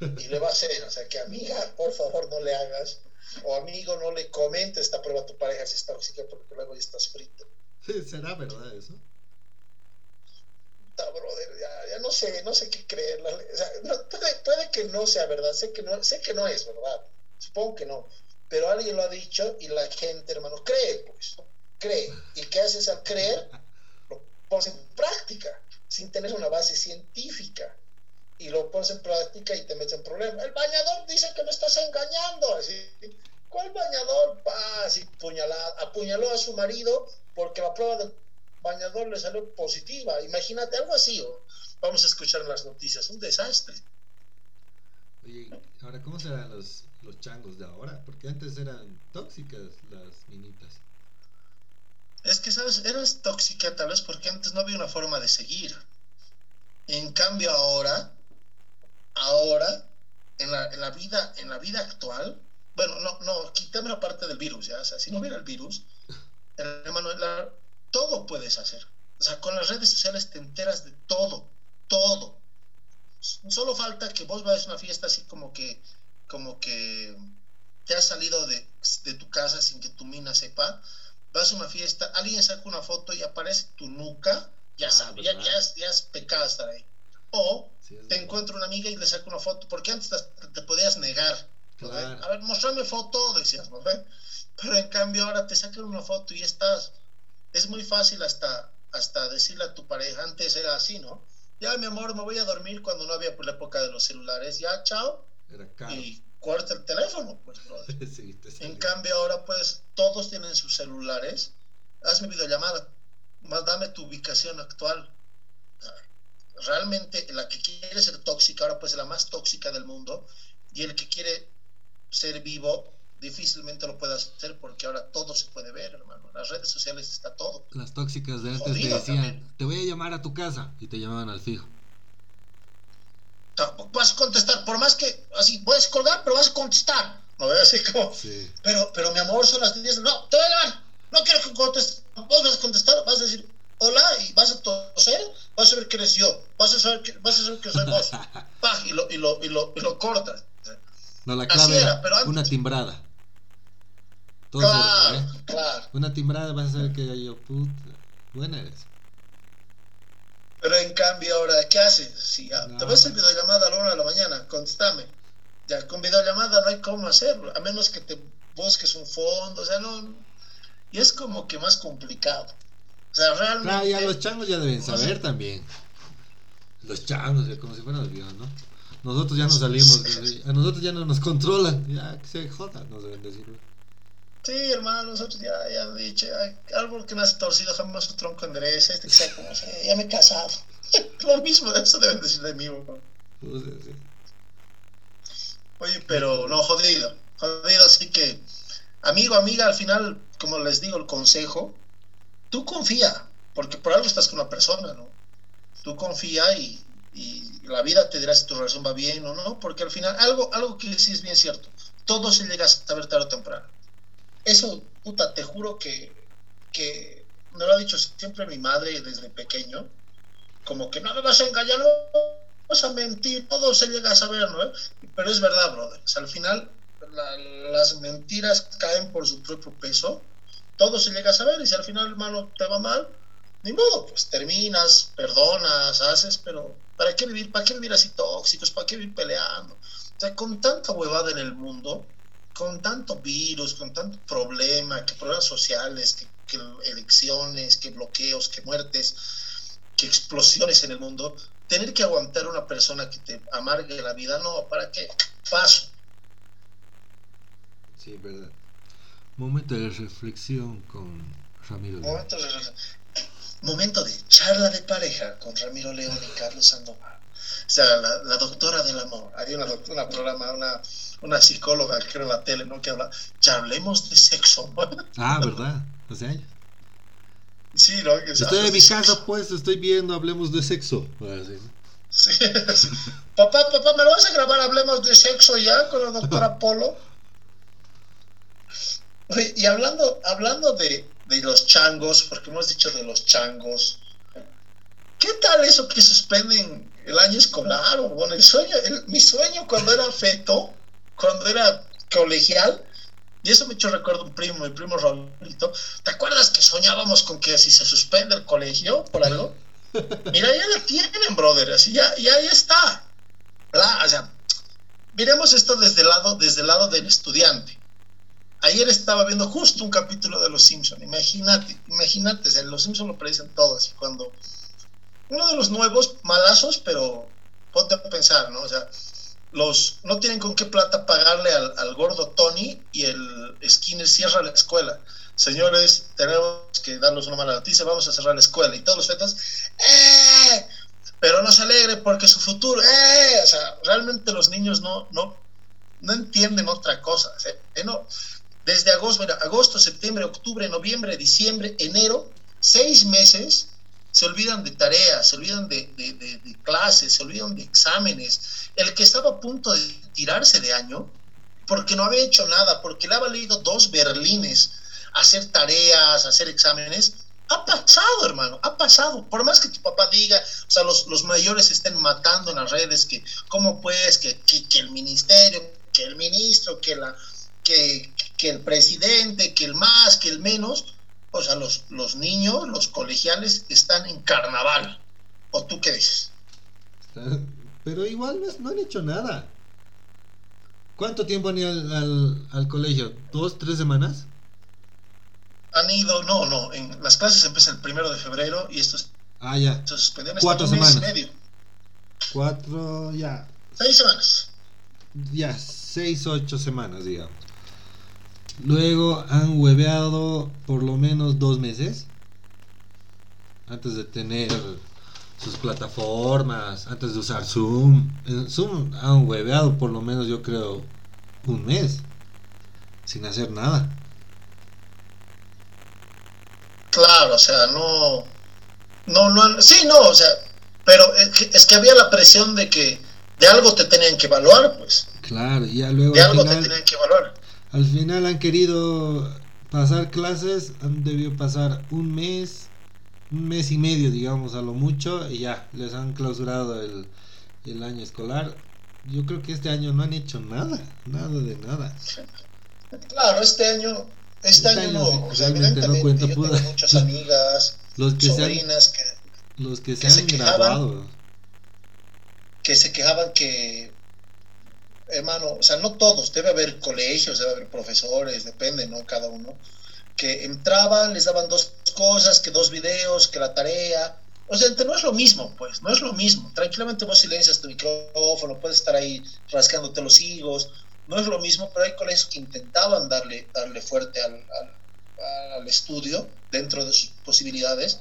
Speaker 2: y le va a hacer, o sea, que amiga, por favor no le hagas, o amigo no le comente esta prueba a tu pareja si está tóxica porque luego ya estás frito.
Speaker 1: ¿Será verdad eso?
Speaker 2: brother, ya, no sé, no sé qué creer. O sea, puede, que no sea verdad, sé que no, sé que no es verdad, supongo que no, pero alguien lo ha dicho y la gente, hermano, cree, pues, cree. ¿Y qué haces al creer? Pones en práctica, sin tener una base científica y lo pones en práctica y te metes en problemas. El bañador dice que me estás engañando. Así, ¿Cuál bañador? Pa, así apuñaló a su marido porque la prueba del bañador le salió positiva. Imagínate algo así. vamos a escuchar las noticias. Un desastre.
Speaker 1: Oye, ahora, ¿cómo serán los, los changos de ahora? Porque antes eran tóxicas las minitas.
Speaker 2: Es que, ¿sabes? Eras tóxica tal vez porque antes no había una forma de seguir. En cambio ahora ahora, en la, en la, vida, en la vida actual, bueno, no, no, quitemos la parte del virus, ¿ya? O sea, si no hubiera el virus, todo puedes hacer. O sea, con las redes sociales te enteras de todo, todo. Solo falta que vos vayas a una fiesta así como que, como que te has salido de, de tu casa sin que tu mina sepa, vas a una fiesta, alguien saca una foto y aparece tu nuca, ya
Speaker 1: Ah,
Speaker 2: sabes, ya,
Speaker 1: ¿verdad?
Speaker 2: ya es, ya es pecado estar ahí. O
Speaker 1: Sí,
Speaker 2: te
Speaker 1: verdad.
Speaker 2: encuentra una amiga y le saca una foto, porque antes te, te podías negar.
Speaker 1: Claro.
Speaker 2: A ver, mostrame foto, decías, ¿no ve? Pero en cambio ahora te sacan una foto y estás. Es muy fácil hasta, hasta decirle a tu pareja, antes era así, ¿no? Ya, mi amor, me voy a dormir cuando no había por la época de los celulares, ya, chao,
Speaker 1: Era caro.
Speaker 2: y corta el teléfono, pues.
Speaker 1: Sí, te
Speaker 2: En cambio ahora pues todos tienen sus celulares. Hazme videollamada. Más dame tu ubicación actual. Realmente la que quiere ser tóxica ahora pues es la más tóxica del mundo y el que quiere ser vivo difícilmente lo puede hacer porque ahora todo se puede ver, hermano. En las redes sociales está todo.
Speaker 1: Las tóxicas de antes te
Speaker 2: Jodido
Speaker 1: decían,
Speaker 2: también.
Speaker 1: te voy a llamar a tu casa y te llamaban al fijo.
Speaker 2: Vas a contestar, por más que así puedes colgar, pero vas a contestar. No así como
Speaker 1: Sí.
Speaker 2: Pero, pero mi amor, son las 10. No, te voy a llamar. No quiero que contestes. Vos vas a contestar, vas a decir hola y vas a toser. Vas a ver que eres yo. Vas a saber que, vas a saber que soy vos. Paj, y lo, y lo, y lo, y lo cortas.
Speaker 1: No, la clave
Speaker 2: era,
Speaker 1: era,
Speaker 2: pero antes-
Speaker 1: una timbrada. Todo
Speaker 2: Claro,
Speaker 1: ¿eh?
Speaker 2: claro.
Speaker 1: Una timbrada vas a saber que yo, puta, buena eres.
Speaker 2: Pero en cambio, ahora, ¿qué haces? Si ya,
Speaker 1: No.
Speaker 2: te vas a hacer videollamada a la una de la mañana, contestame. Ya con videollamada no hay cómo hacerlo, a menos que te busques un fondo, o sea, no. Y es como que más complicado. O sea, realmente.
Speaker 1: Claro, ya los changos ya deben saber también. Los changos, ya como si fueran los viejos, ¿no? Nosotros ya no salimos, de- a nosotros ya no nos controlan, ya que se joda, nos deben decir.
Speaker 2: Sí, hermano, nosotros ya, ya han dicho, árbol que nace torcido jamás su tronco endereza, este que sea como sea, ya me he casado. Lo mismo, eso deben decir de mí, weón.
Speaker 1: O sea, sí.
Speaker 2: Oye, pero no, jodido, jodido, así que, amigo, amiga, al final, como les digo, el consejo, tú confía, porque por algo estás con una persona, ¿no? Tú confía y, y la vida te dirá si tu relación va bien o no, porque al final, algo, algo que sí es bien cierto, todo se llega a saber tarde o temprano. Eso, puta, te juro que, que me lo ha dicho siempre mi madre desde pequeño, como que no me vas a engañar, no vas a mentir, todo se llega a saber, ¿no? Pero es verdad, brother. Al final la- las mentiras caen por su propio peso, todo se llega a saber y si al final, hermano, te va mal, ni modo, pues terminas, perdonas, haces, pero ¿para qué vivir? ¿Para qué vivir así tóxicos? ¿Para qué vivir peleando? O sea, con tanta huevada en el mundo, con tanto virus, con tanto problema, que problemas sociales, que, que elecciones, que bloqueos, que muertes, que explosiones en el mundo, tener que aguantar una persona que te amargue la vida, no, ¿para qué? Paso.
Speaker 1: Sí, verdad. Momento de reflexión con Ramiro. León.
Speaker 2: Momento de, momento de charla de pareja con Ramiro León y Carlos Sandoval. O sea, la, la doctora del amor. Hay una, doc- una programa, una, una psicóloga era en la tele, ¿no? Que habla, ya hablemos de sexo.
Speaker 1: Ah, ¿verdad? Hace años.
Speaker 2: sí, ¿no? Que
Speaker 1: Estoy en
Speaker 2: de
Speaker 1: mi
Speaker 2: sexo.
Speaker 1: casa, pues, estoy viendo, hablemos de sexo. Así, ¿no?
Speaker 2: Sí, sí. Papá, papá, ¿me lo vas a grabar? Hablemos de sexo ya con la doctora Polo. Oye, y hablando, hablando de, de los changos, porque hemos dicho de los changos, ¿qué tal eso que suspenden el año escolar? O bueno, el sueño, el- mi sueño cuando era feto, cuando era colegial, y eso me echó recuerdo un primo, mi primo Raulito, ¿te acuerdas que soñábamos con que si se suspende el colegio por algo? Mira, ya la tienen, brother, así ya, ya, ya está. La- o sea, miremos esto desde el lado, desde el lado del estudiante. Ayer estaba viendo justo un capítulo de Los Simpson. Imagínate, imagínate, o Los Simpson lo predicen todo así cuando uno de los nuevos malazos, pero ponte a pensar, ¿no? O sea, los no tienen con qué plata pagarle al, al gordo Tony y el Skinner cierra la escuela. Señores, tenemos que darles una mala noticia, vamos a cerrar la escuela. Y todos los fetas, ¡eh! Pero no se alegre porque su futuro, ¡eh! O sea, realmente los niños no, no, no entienden otra cosa. ¿eh? No. Desde agosto, agosto, septiembre, octubre, noviembre, diciembre, enero, seis meses, se olvidan de tareas, se olvidan de, de- clases, se olvidan de exámenes. El que estaba a punto de tirarse de año, porque no había hecho nada, porque le había leído dos berlines, hacer tareas, hacer exámenes, ha pasado, hermano, ha pasado. Por más que tu papá diga, o sea, los, los mayores estén matando en las redes, que cómo pues, que, que, que el ministerio, que el ministro, que, la, que, que el presidente, que el más, que el menos. O sea, los, los niños, los colegiales están en carnaval. ¿O tú qué dices?
Speaker 1: Pero igual no, han hecho nada. ¿Cuánto tiempo han ido al, al, colegio? ¿Dos, tres semanas?
Speaker 2: Han ido, no, no. En, las clases empiezan el primero de febrero y esto es.
Speaker 1: Ah, ya. Cuatro semanas. medio. Cuatro, ya.
Speaker 2: Seis semanas.
Speaker 1: Ya, seis, ocho semanas, digamos. Luego han hueveado por lo menos dos meses. Antes de tener sus plataformas, antes de usar Zoom. En Zoom han hueveado por lo menos yo creo un mes. Sin hacer nada.
Speaker 2: Claro, o sea, no. No, no. Sí, no, o sea. Pero es que había la presión de que de algo te tenían que evaluar, pues.
Speaker 1: Claro, y ya luego.
Speaker 2: De algo te tenían que evaluar.
Speaker 1: Al final han querido pasar clases, han debido pasar un mes, un mes y medio, digamos, a lo mucho, y ya, les han clausurado el, el año escolar. Yo creo que este año no han hecho nada, nada de nada.
Speaker 2: Claro, este año, este, este año, no, realmente no cuenta yo tengo muchas amigas, los que sobrinas
Speaker 1: que, los que se han grabado.
Speaker 2: Que se quejaban que hermano, o sea, no todos, debe haber colegios, debe haber profesores, depende, ¿no? Cada uno, que entraban, les daban dos cosas, que dos videos, que la tarea. O sea, no es lo mismo, pues, no es lo mismo. Tranquilamente vos silencias tu micrófono, puedes estar ahí rascándote los higos, no es lo mismo, pero hay colegios que intentaban darle, darle fuerte al, al, al estudio dentro de sus posibilidades,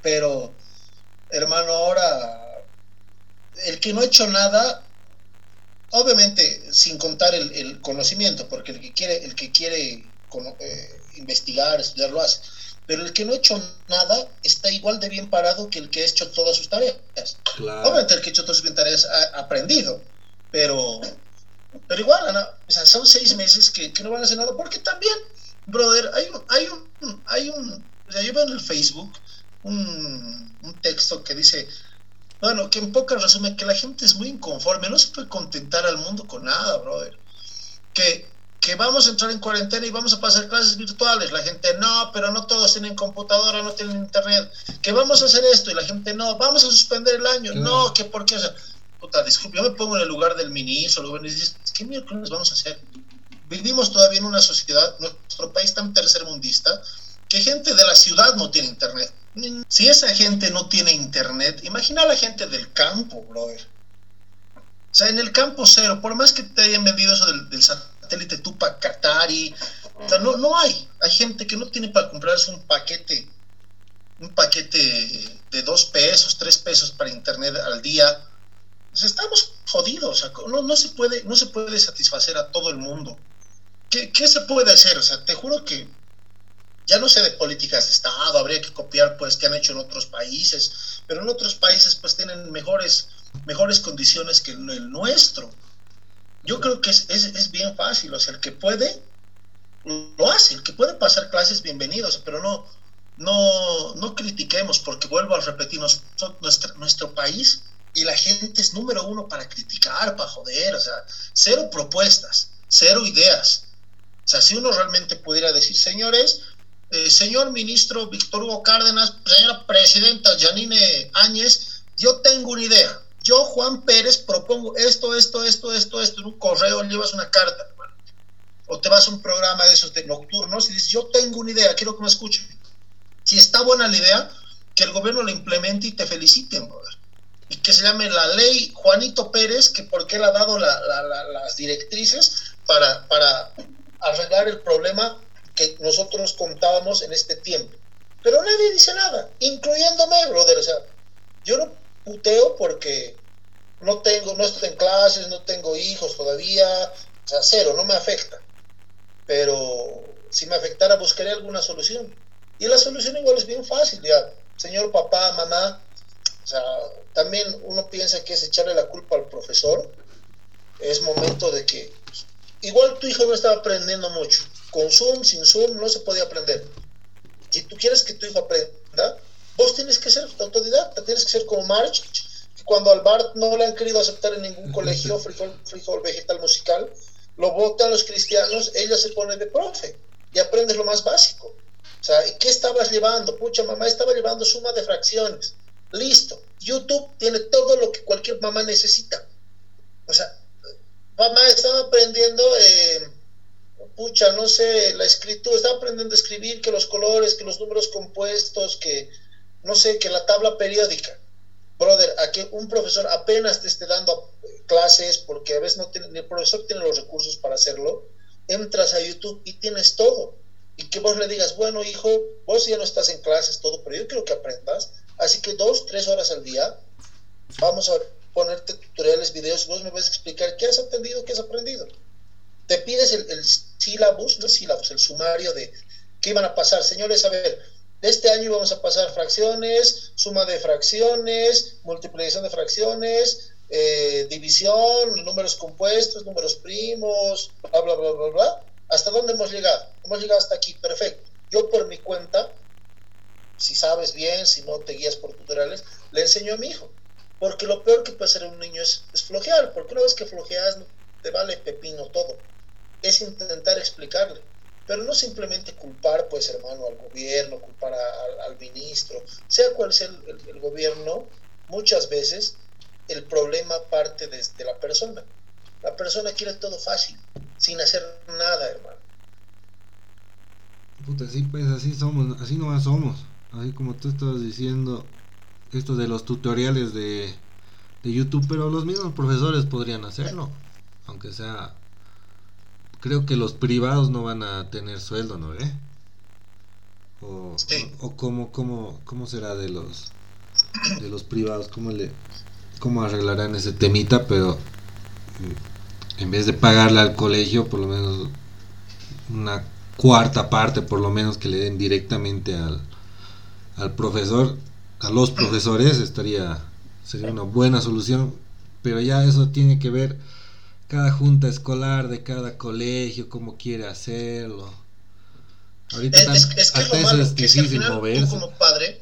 Speaker 2: pero, hermano, ahora el que no ha hecho nada Obviamente, sin contar el, conocimiento, porque el que quiere, el que quiere eh, investigar, estudiar, lo hace. Pero el que no ha hecho nada está igual de bien parado que el que ha hecho todas sus tareas. Obviamente, el que ha hecho todas sus tareas ha aprendido, pero, pero igual, o sea, son seis meses que, no van a hacer nada, porque también, brother, hay un, hay un, hay un, o sea, yo veo en el Facebook un, un texto que dice, bueno, que en pocas resume que la gente es muy inconforme, no se puede contentar al mundo con nada, brother. Que, que vamos a entrar en cuarentena y vamos a pasar clases virtuales. La gente, no, pero no todos tienen computadora, no tienen internet. Que vamos a hacer esto y la gente, no, vamos a suspender el año. No, que por qué. O sea, puta, disculpe, yo me pongo en el lugar del ministro, y dices, ¿qué miércoles vamos a hacer? Vivimos todavía en una sociedad, nuestro país tan tercermundista, que gente de la ciudad no tiene internet si esa gente no tiene internet, imagina a la gente del campo, brother. O sea, en el campo cero, por más que te hayan vendido eso del, satélite Tupac Katari, o sea, no, no hay. Hay gente que no tiene para comprarse un paquete, un paquete de dos pesos, tres pesos para internet al día. O estamos jodidos. O sea, no, no, se puede, no se puede satisfacer a todo el mundo. ¿Qué, ¿Qué se puede hacer? O sea, te juro que ya no sé de políticas de Estado, habría que copiar pues que han hecho en otros países, pero en otros países pues tienen mejores, mejores condiciones que el nuestro. Yo creo que es, es, bien fácil, o sea, el que puede, lo hace, el que puede pasar clases, bienvenidos, pero no, no, no critiquemos, porque vuelvo a repetir, nuestro, nuestro país y la gente es número uno para criticar, para joder, o sea, cero propuestas, cero ideas. O sea, si uno realmente pudiera decir, señores, eh, señor ministro Víctor Hugo Cárdenas, señora presidenta Janine Áñez, yo tengo una idea. Yo, Juan Pérez, propongo esto, esto, esto, esto, esto, en un correo, llevas una carta, o te vas a un programa de esos de nocturnos y dices, yo tengo una idea, quiero que me escuchen. Si está buena la idea, que el gobierno la implemente y te feliciten, brother. Y que se llame la ley Juanito Pérez, que porque él ha dado las directrices para, para arreglar el problema nosotros contábamos en este tiempo. Pero nadie dice nada, incluyéndome, brother. O sea, yo no puteo porque no tengo, no estoy en clases, no tengo hijos todavía, o sea, cero, no me afecta. Pero si me afectara, buscaría alguna solución. Y la solución igual es bien fácil, ya, señor papá, mamá, o sea, también uno piensa que es echarle la culpa al profesor. Es momento de que, igual tu hijo no estaba aprendiendo mucho, con Zoom, sin Zoom, no se podía aprender. Si tú quieres que tu hijo aprenda, vos tienes que ser autodidacta, tienes que ser como March, cuando al Bart no le han querido aceptar en ningún colegio, frijol, frijol vegetal musical, lo votan los cristianos, ella se pone de profe y aprendes lo más básico. O sea, ¿qué estabas llevando? Pucha, mamá estaba llevando suma de fracciones. Listo. YouTube tiene todo lo que cualquier mamá necesita. O sea, mamá estaba aprendiendo, eh, no sé, la escritura, estaba aprendiendo a escribir, que los colores, que los números compuestos, que, no sé, que la tabla periódica. Brother, a que un profesor apenas te esté dando clases, porque a veces no tiene, el profesor tiene los recursos para hacerlo, entras a YouTube y tienes todo. Y que vos le digas, bueno, hijo, vos ya no estás en clases, todo, pero yo quiero que aprendas. Así que dos, tres horas al día, vamos a ponerte tutoriales, videos, vos me vas a explicar qué has aprendido, qué has aprendido. Te pides el, el sílabus, no sílabus, el sumario de qué iban a pasar. Señores, a ver, este año vamos a pasar fracciones, suma de fracciones, multiplicación de fracciones, eh, división, números compuestos, números primos, bla, bla, bla, bla, bla. ¿Hasta dónde hemos llegado? Hemos llegado hasta aquí, perfecto. Yo por mi cuenta, si sabes bien, si no te guías por tutoriales, le enseño a mi hijo. Porque lo peor que puede hacer un niño es, flojear, porque una vez que flojeas te vale pepino todo. Es intentar explicarle. Pero no simplemente culpar, pues hermano, al gobierno, culpar al ministro, sea cual sea el gobierno, muchas veces el problema parte desde la persona. La persona quiere todo fácil, sin hacer nada, hermano.
Speaker 1: Puta, sí, pues así somos, así nomás somos. Así como tú estabas diciendo, esto de los tutoriales de, de YouTube, pero los mismos profesores podrían hacerlo. Aunque sea. Creo que los privados no van a tener sueldo, ¿no? ¿Eh? O, o, cómo, cómo, cómo será de los de los privados, cómo le cómo arreglarán ese temita, pero en vez de pagarle al colegio, por lo menos una cuarta parte, por lo menos que le den directamente al, al profesor, a los profesores, estaría sería una buena solución, pero ya eso tiene que ver cada junta escolar de cada colegio, cómo quiere hacerlo.
Speaker 2: Ahorita es, que eso es difícil moverse. como padre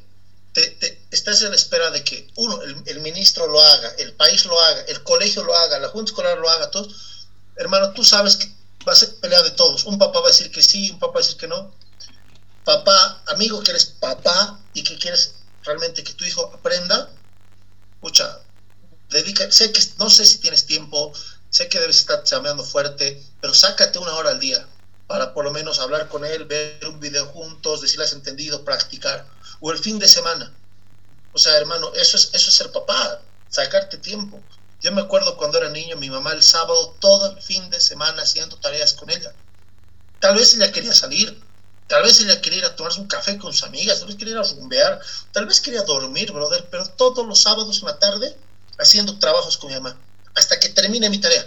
Speaker 2: te, estás en espera de que uno, el, ministro lo haga, el país lo haga, el colegio lo haga, la junta escolar lo haga, todos. Hermano, tú sabes que va a ser pelea de todos. Un papá va a decir que sí, un papá va a decir que no. Papá, amigo que eres papá y que quieres realmente que tu hijo aprenda, escucha, dedica, sé que no sé si tienes tiempo, sé que debes estar chameando fuerte, pero sácate una hora al día para por lo menos hablar con él, ver un video juntos, decirle has entendido, practicar o el fin de semana. O sea, hermano, eso es, eso es ser papá, sacarte tiempo. Yo me acuerdo cuando era niño, mi mamá el sábado, todo el fin de semana haciendo tareas con ella. Tal vez ella quería salir, tal vez ella quería ir a tomarse un café con sus amigas, tal vez quería ir a rumbear, tal vez quería dormir, brother, pero todos los sábados en la tarde haciendo trabajos con mi mamá, hasta que termine mi tarea.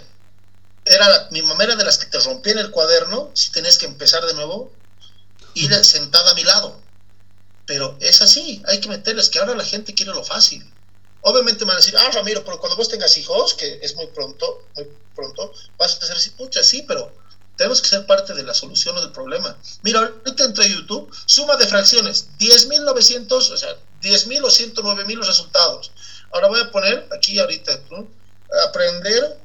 Speaker 2: Era mi mamá era de las que te rompían el cuaderno si tenés que empezar de nuevo, ir sentada a mi lado pero es así, hay que meterles, que ahora la gente quiere lo fácil. Obviamente me van a decir, ah, Ramiro, pero cuando vos tengas hijos, que es muy pronto, muy pronto, vas a hacer así, pucha, sí, pero tenemos que ser parte de la solución o del problema. Mira, ahorita entre YouTube, suma de fracciones, 10.900, o sea, 10.000 o 109.000 los resultados. Ahora voy a poner aquí ahorita, aprender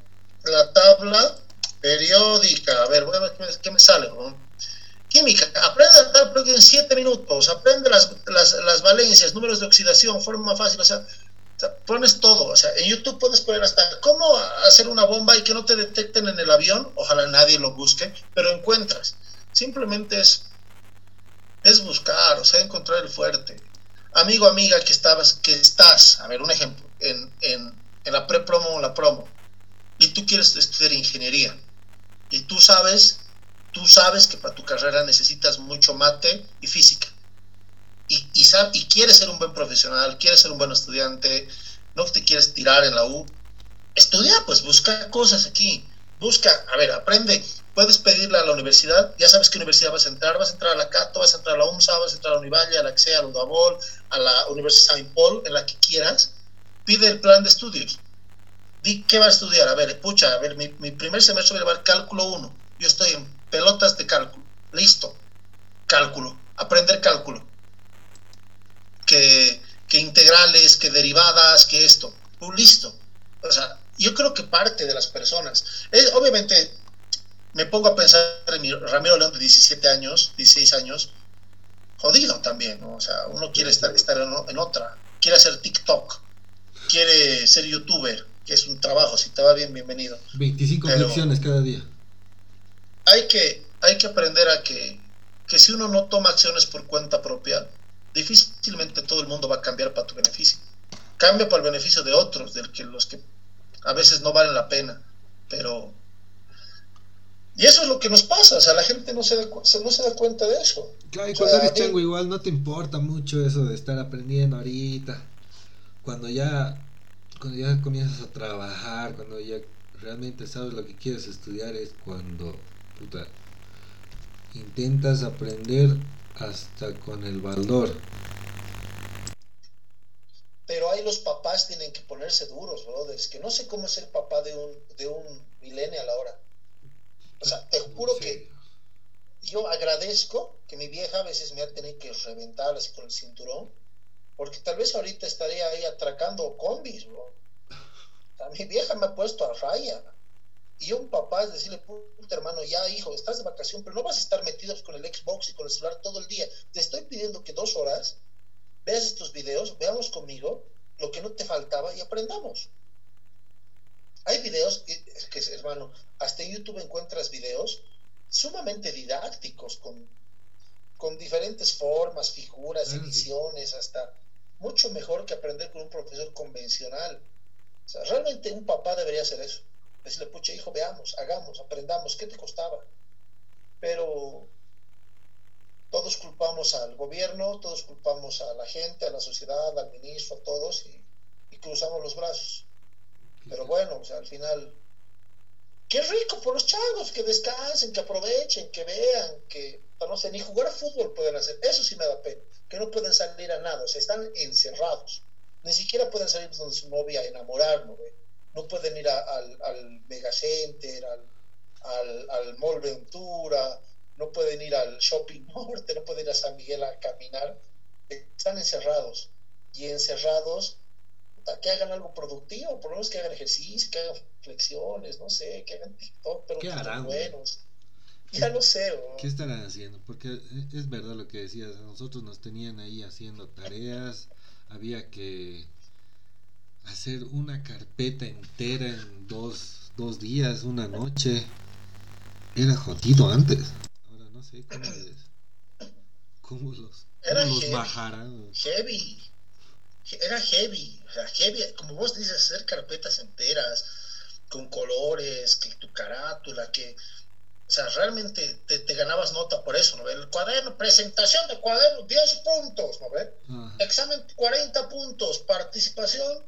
Speaker 2: la tabla periódica. A ver, voy a ver qué me, sale. Química, aprende a dar en 7 minutos, aprende las, las, valencias, números de oxidación, forma fácil, o sea, pones todo, o sea, en YouTube puedes poner hasta cómo hacer una bomba y que no te detecten en el avión, ojalá nadie lo busque, pero encuentras. Simplemente es, es buscar, o sea, encontrar el fuerte. Amigo, amiga, que estabas, que estás, a ver, un ejemplo, en, en, en la pre-promo o la promo, y tú quieres estudiar ingeniería, y tú sabes tú sabes que para tu carrera necesitas mucho mate y física. Y, y, quieres ser un buen profesional, quieres ser un buen estudiante, no te quieres tirar en la U. Estudia, pues busca cosas aquí. Busca, a ver, aprende. Puedes pedirle a la universidad, ya sabes qué universidad vas a entrar, vas a entrar a la Cato, vas a entrar a la UMSA, vas a entrar a la Univalle, a la XEA, a la UDABOL, a la Universidad Saint Paul, en la que quieras. Pide el plan de estudios. Di qué va a estudiar. A ver, pucha, a ver, mi, mi primer semestre va a llevar cálculo 1. Yo estoy en pelotas de cálculo. Listo. Cálculo. Aprender cálculo. Que, integrales, que derivadas, que esto. Pues listo. O sea, yo creo que parte de las personas, es, obviamente me pongo a pensar en mi Ramiro León de 17 años, 16 años, jodido también, ¿no? O sea, uno quiere estar, estar en, otra, quiere hacer TikTok, quiere ser youtuber, que es un trabajo, si te va bien, bienvenido.
Speaker 1: 25 funciones cada día.
Speaker 2: Hay que, hay que aprender a que, que si uno no toma acciones por cuenta propia, difícilmente todo el mundo va a cambiar para tu beneficio. Cambia para el beneficio de otros, de que los que a veces no valen la pena, pero y eso es lo que nos pasa, o sea, la gente no se da, no se da cuenta de eso.
Speaker 1: Claro, y cuando eres chango igual no te importa mucho eso de estar aprendiendo ahorita. Cuando ya, cuando ya comienzas a trabajar, cuando ya realmente sabes lo que quieres estudiar es cuando, puta, intentas aprender hasta con el valor.
Speaker 2: Pero ahí los papás tienen que ponerse duros, brothers, que no sé cómo es el papá de un, de un millennial ahora o sea, te juro que yo agradezco que mi vieja a veces me ha tenido que reventar así con el cinturón, porque tal vez ahorita estaría ahí atracando combis, bro. Sea, mi vieja me ha puesto a raya. Y un papá, es decirle, puta hermano, ya hijo, estás de vacación, pero no vas a estar metidos con el Xbox y con el celular todo el día. Te estoy pidiendo que dos horas veas estos videos, veamos conmigo lo que no te faltaba y aprendamos. Hay videos, que hermano, hasta en YouTube encuentras videos sumamente didácticos, con, con diferentes formas, figuras, ediciones, hasta mucho mejor que aprender con un profesor convencional. O sea, realmente un papá debería hacer eso. Decirle, pucha, hijo, veamos, hagamos, aprendamos, ¿qué te costaba? Pero todos culpamos al gobierno, todos culpamos a la gente, a la sociedad, al ministro, a todos, y, cruzamos los brazos. Pero bueno, al final, qué rico por los changos, que descansen, que aprovechen, que vean, que, no sé, ni jugar a fútbol pueden hacer. Eso sí me da pena, que no pueden salir a nada, o sea, están encerrados. Ni siquiera pueden salir donde su novia a enamorar, ¿no? No pueden ir al, al Megacenter, al, al, al Mall Ventura, no pueden ir al Shopping Norte, no pueden ir a San Miguel a caminar. Están encerrados. Y encerrados que hagan algo productivo, por lo menos que hagan ejercicio, que hagan flexiones, no sé, que hagan TikTok, pero ¿Qué harán, buenos. Ya no sé.
Speaker 1: ¿Qué estarán haciendo? Porque es verdad lo que decías, nosotros nos tenían ahí haciendo tareas, había que hacer una carpeta entera en dos, dos días, una noche. Era jodido antes. Ahora no sé cómo, cómo los,
Speaker 2: cómo los bajarán. Heavy era heavy, heavy, como vos dices, hacer carpetas enteras, con colores, que tu carátula, que, o sea, realmente te, ganabas nota por eso, ¿no? El cuaderno, presentación de cuaderno, 10 puntos, ¿no ves? Examen, 40 puntos, participación,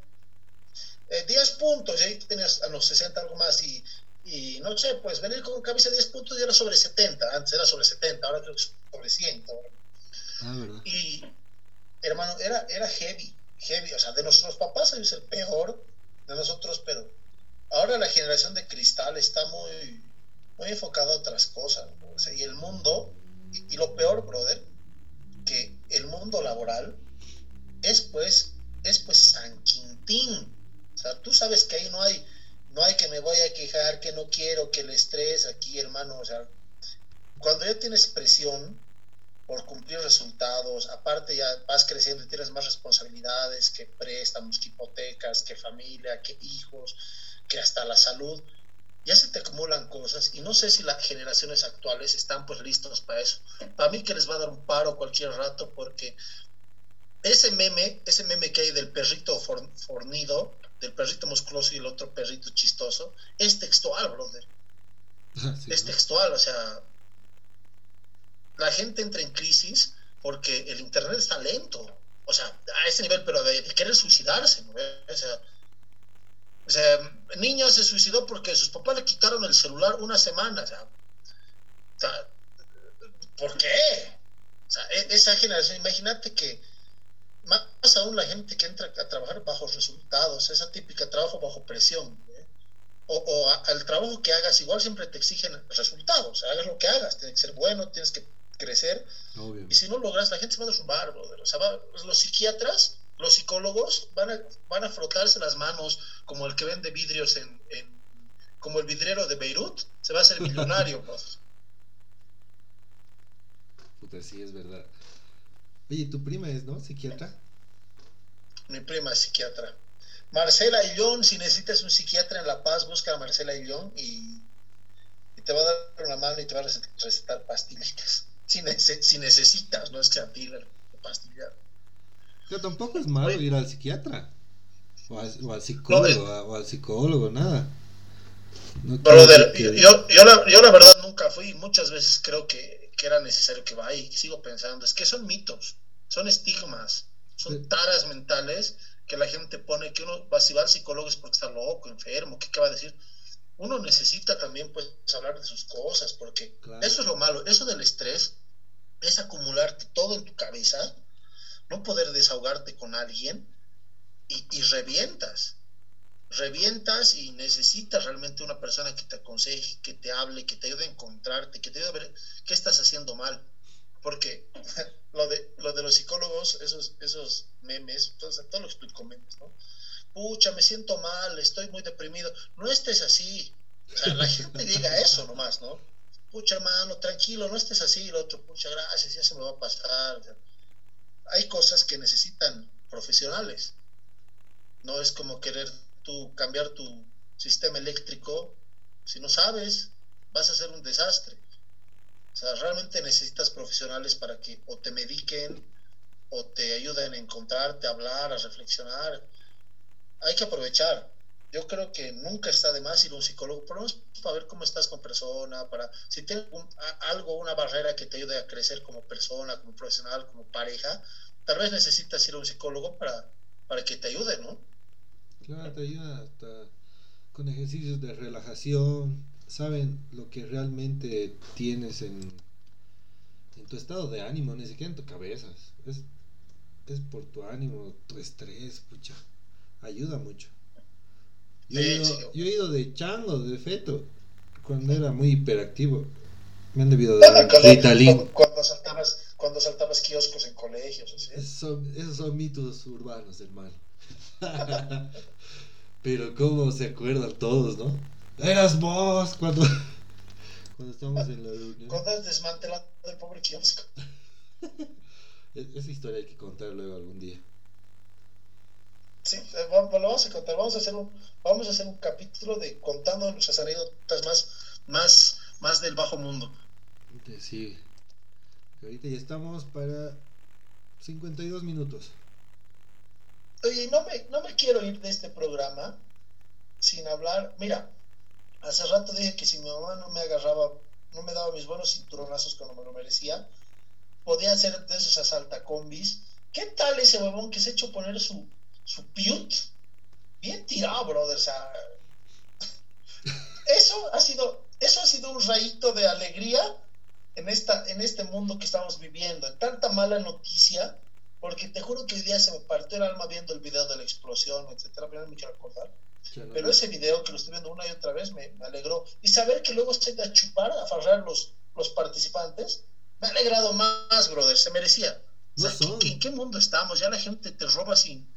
Speaker 2: 10 eh, puntos, y ahí tenías a los 60 algo más, y, y no sé, pues venir con camisa de 10 puntos y era sobre 70, antes era sobre 70, ahora creo que es sobre 100. Ah, y, hermano, era, era heavy heavy, o sea, de nuestros papás es el peor de nosotros, pero ahora la generación de cristal está muy, muy enfocada a otras cosas, y el mundo, y, lo peor, brother, que el mundo laboral es pues, es pues San Quintín, o sea, tú sabes que ahí no hay, no hay que me voy a quejar, que no quiero, que el estrés aquí, hermano, o sea, cuando ya tienes presión, por cumplir resultados, aparte ya vas creciendo y tienes más responsabilidades que préstamos, que hipotecas, que familia, que hijos, que hasta la salud, ya se te acumulan cosas y no sé si las generaciones actuales están pues listos para eso. Para mí que les va a dar un paro cualquier rato porque ese meme, ese meme que hay del perrito fornido, del perrito musculoso y el otro perrito chistoso, es textual, brother. es textual, o sea, la gente entra en crisis porque el Internet está lento. O sea, a ese nivel, pero de, querer suicidarse. ¿no? O sea, niña se suicidó porque sus papás le quitaron el celular una semana. O sea, ¿por qué? O sea, e, esa generación, imagínate que más aún la gente que entra a trabajar bajo resultados, esa típica trabajo bajo presión, ¿eh? o, o al trabajo que hagas, igual siempre te exigen resultados, o sea, hagas lo que hagas, tiene que ser bueno, tienes que crecer. Y si no logras, la gente se va a derrumbar, brother. O sea, los psiquiatras, los psicólogos van a, van a frotarse las manos como el que vende vidrios en, como el vidriero de Beirut, se va a hacer millonario, pues.
Speaker 1: Puta, sí, es verdad. Oye, tu prima es, ¿no? Psiquiatra.
Speaker 2: Mi prima es psiquiatra. Marcela Illón, si necesitas un psiquiatra en La Paz, busca a Marcela Illón y, y te va a dar una mano y te va a recetar pastillitas. Si, si necesitas, no es que a ti pastillar.
Speaker 1: Tampoco es malo ir al psiquiatra. O al, psicólogo, o al psicólogo, nada.
Speaker 2: Brother, yo, yo, la, yo, la, verdad nunca fui, muchas veces creo que, que, era necesario que vaya y sigo pensando, es que son mitos, son estigmas, son taras mentales que la gente pone que uno va, si va al psicólogo es porque está loco, enfermo, ¿qué, qué va a decir? Uno necesita también pues hablar de sus cosas, porque eso es lo malo, eso del estrés es acumularte todo en tu cabeza, no poder desahogarte con alguien y, revientas revientas y necesitas realmente una persona que te aconseje, que te hable, que te ayude a encontrarte, que te ayude a ver qué estás haciendo mal. Porque lo de, lo de los psicólogos, esos, esos memes, todo, lo explico memes, ¿no? Pucha, me siento mal, estoy muy deprimido. No estés así. O sea, la gente diga eso nomás, ¿no? Pucha, hermano, tranquilo, no estés así. El otro, pucha, gracias, ya se me va a pasar. Hay cosas que necesitan profesionales. No es como querer tú cambiar tu sistema eléctrico, si no sabes, vas a ser un desastre. O sea, realmente necesitas profesionales para que o te mediquen o te ayuden a encontrarte, a hablar, a reflexionar. Hay que aprovechar. Yo creo que nunca está de más ir a un psicólogo, por lo para ver cómo estás con persona, para si tienes algo, una barrera que te ayude a crecer como persona, como profesional, como pareja, tal vez necesitas ir a un psicólogo para, para que te ayude, ¿no?
Speaker 1: Claro, te ayuda hasta con ejercicios de relajación, saben lo que realmente tienes en, en tu estado de ánimo, ni siquiera en tu cabeza. Es, es por tu ánimo, tu estrés, pucha. Ayuda mucho. Yo, he ido, yo he ido de chango, de feto, cuando era muy hiperactivo. Me han debido dar
Speaker 2: cuando, cuando, saltabas, cuando saltabas kioscos en colegios.
Speaker 1: Esos son, esos son mitos urbanos, hermano. Pero cómo se acuerdan todos, ¿no? Eras vos cuando, cuando estábamos en la reunión.
Speaker 2: Cuando desmantelando el pobre kiosco.
Speaker 1: Esa historia hay que contar luego algún día.
Speaker 2: Sí, eh, vamos, lo vamos a contar. Vamos a hacer un, vamos a hacer un capítulo de contando nuestras anécdotas más, más, más del bajo mundo.
Speaker 1: Sí. Ahorita ya estamos para 52 minutos.
Speaker 2: Oye, no me, no me quiero ir de este programa sin hablar. Mira, hace rato dije que si mi mamá no me agarraba, no me daba mis buenos cinturonazos cuando me lo merecía, podía ser de esos asaltacombis. ¿Qué tal ese huevón que se ha hecho poner su, su piut? Bien tirado, brother. O sea, eso ha sido, eso ha sido un rayito de alegría en, esta, en este mundo que estamos viviendo. En tanta mala noticia porque te juro que hoy día se me partió el alma viendo el video de la explosión, etcétera, pero no me quiero acordar. pero ese video que lo estoy viendo una y otra vez me, alegró. Y saber que luego se a chupar, a farrar los, los participantes, me ha alegrado más, brother, se merecía. ¿En qué mundo estamos? Ya la gente te roba sin,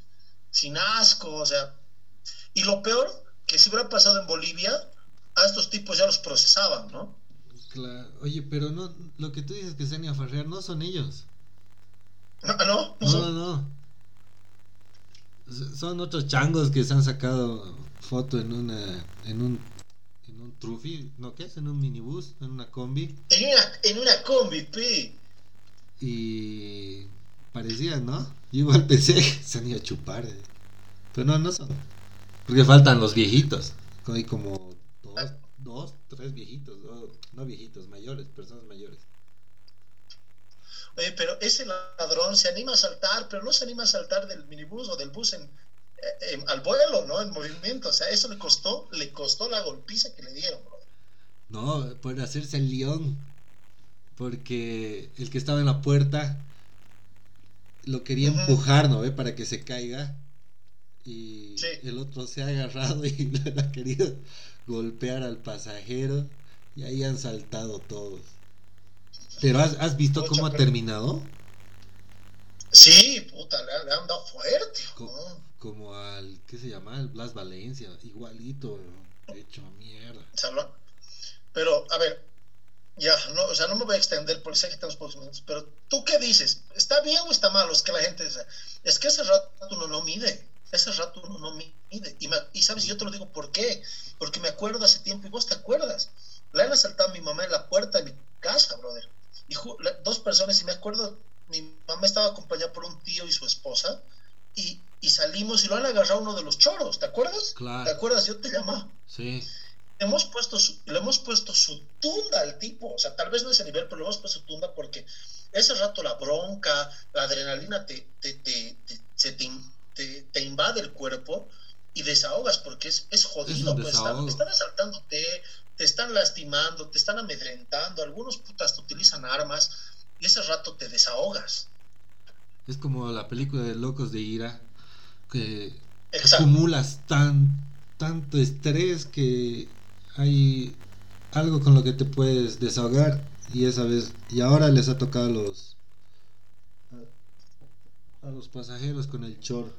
Speaker 2: sin asco, o sea. Y lo peor, que si hubiera pasado en Bolivia, a estos tipos ya los procesaban, ¿no?
Speaker 1: Claro. Oye, pero no, lo que tú dices que se han a farrear no son ellos.
Speaker 2: Ah, no,
Speaker 1: no, no, Son otros changos que se han sacado foto en una en un en un trufi, ¿no qué es? En un minibús, en una combi.
Speaker 2: En una en una combi, pi.
Speaker 1: Y parecía, ¿no? Yo igual pensé que se han ido a chupar. Eh. Pero no, no son. Porque faltan los viejitos. Hay como dos, tres viejitos, no viejitos, mayores, personas mayores.
Speaker 2: Oye, pero ese ladrón se anima a saltar, pero no se anima a saltar del minibús o del bus en, eh, al vuelo, ¿no? En movimiento. O sea, eso le costó, le costó la golpiza que le dieron, bro.
Speaker 1: No, por hacerse el león. Porque el que estaba en la puerta lo quería empujar, ¿no? Para que se caiga. Y el otro se ha agarrado y le ha querido golpear al pasajero. Y ahí han saltado todos. ¿Pero has, visto cómo ha terminado?
Speaker 2: Sí, puta, le, han dado fuerte.
Speaker 1: Como, al, ¿qué se llama? El Blas Valencia, igualito, hecho mierda.
Speaker 2: Pero, a ver, ya, no, o sea, no me voy a extender por sé que estamos pocos minutos, pero ¿tú qué dices? ¿Está bien o está mal? Es que la gente dice, es que ese rato uno no mide, ese rato uno no mide. Y, y sabes, yo te lo digo, ¿por qué? Porque me acuerdo hace tiempo y vos te acuerdas. Le han asaltado a mi mamá en la puerta de mi casa, brother. Y dos personas, y me acuerdo, mi mamá estaba acompañada por un tío y su esposa, y, y salimos y lo han agarrado uno de los choros, ¿te acuerdas?
Speaker 1: Claro.
Speaker 2: ¿Te acuerdas? Yo te llamaba.
Speaker 1: Sí.
Speaker 2: Le hemos puesto su, le hemos puesto su tunda al tipo, o sea, tal vez no ese nivel, pero le hemos puesto su tunda porque ese rato la bronca, la adrenalina te, te, te, te, te invade el cuerpo y desahogas porque es, es jodido, pues están, están asaltándote, te están lastimando, te están amedrentando, algunos putas te utilizan armas y ese rato te desahogas.
Speaker 1: Es como la película de Locos de Ira, que acumulas tan, tanto estrés que hay algo con lo que te puedes desahogar y esa vez, y ahora les ha tocado a los, a, los pasajeros con el chor.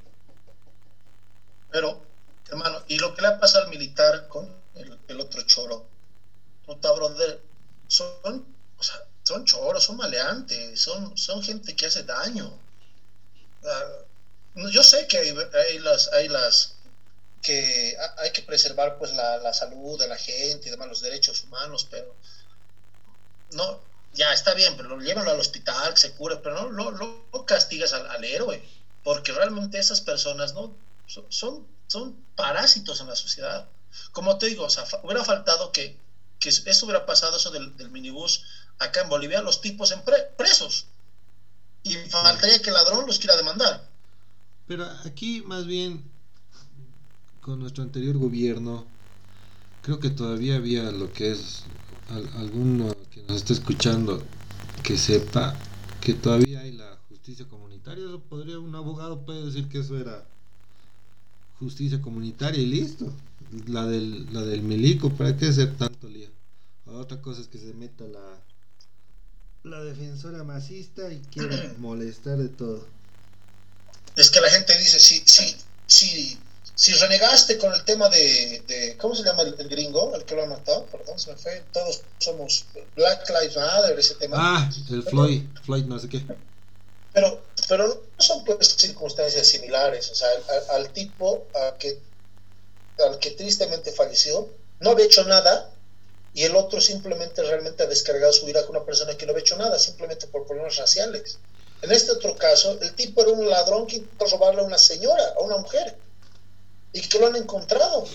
Speaker 2: Pero, hermano, y lo que le ha pasado al militar con el, otro choro, puta brother, son, o son choros, son maleantes, son, son gente que hace daño. Yo sé que hay, las, hay las que hay que preservar pues la, la, salud de la gente y demás, los derechos humanos, pero no, ya está bien, pero llévalo al hospital, que se cure, pero no, no, no castigas al, héroe, porque realmente esas personas no son, son parásitos en la sociedad. Como te digo, hubiera faltado que, que eso hubiera pasado, eso del, minibús, acá en Bolivia los tipos en presos. Y faltaría que el ladrón los quiera demandar.
Speaker 1: Pero aquí más bien con nuestro anterior gobierno creo que todavía había lo que es alguno que nos esté escuchando que sepa que todavía hay la justicia comunitaria. Eso podría un abogado puede decir que eso era justicia comunitaria y listo. La del, la del milico, ¿para qué hacer tanto lío? Otra cosa es que se meta la la defensora masista y quiere molestar de todo.
Speaker 2: Es que la gente dice, si, si, si, si renegaste con el tema de, de ¿cómo se llama el, gringo? El que lo ha matado, perdón, se me fue, todos somos Black Lives Matter, ese tema.
Speaker 1: Ah, el Floyd, Floyd no sé qué.
Speaker 2: Pero, pero no son pues circunstancias similares, o sea, al, al tipo a que, al que tristemente falleció, no había hecho nada, y el otro simplemente realmente ha descargado su ira con una persona que no ha hecho nada, simplemente por problemas raciales. En este otro caso, el tipo era un ladrón que intentó robarle a una señora, a una mujer, y que lo han encontrado.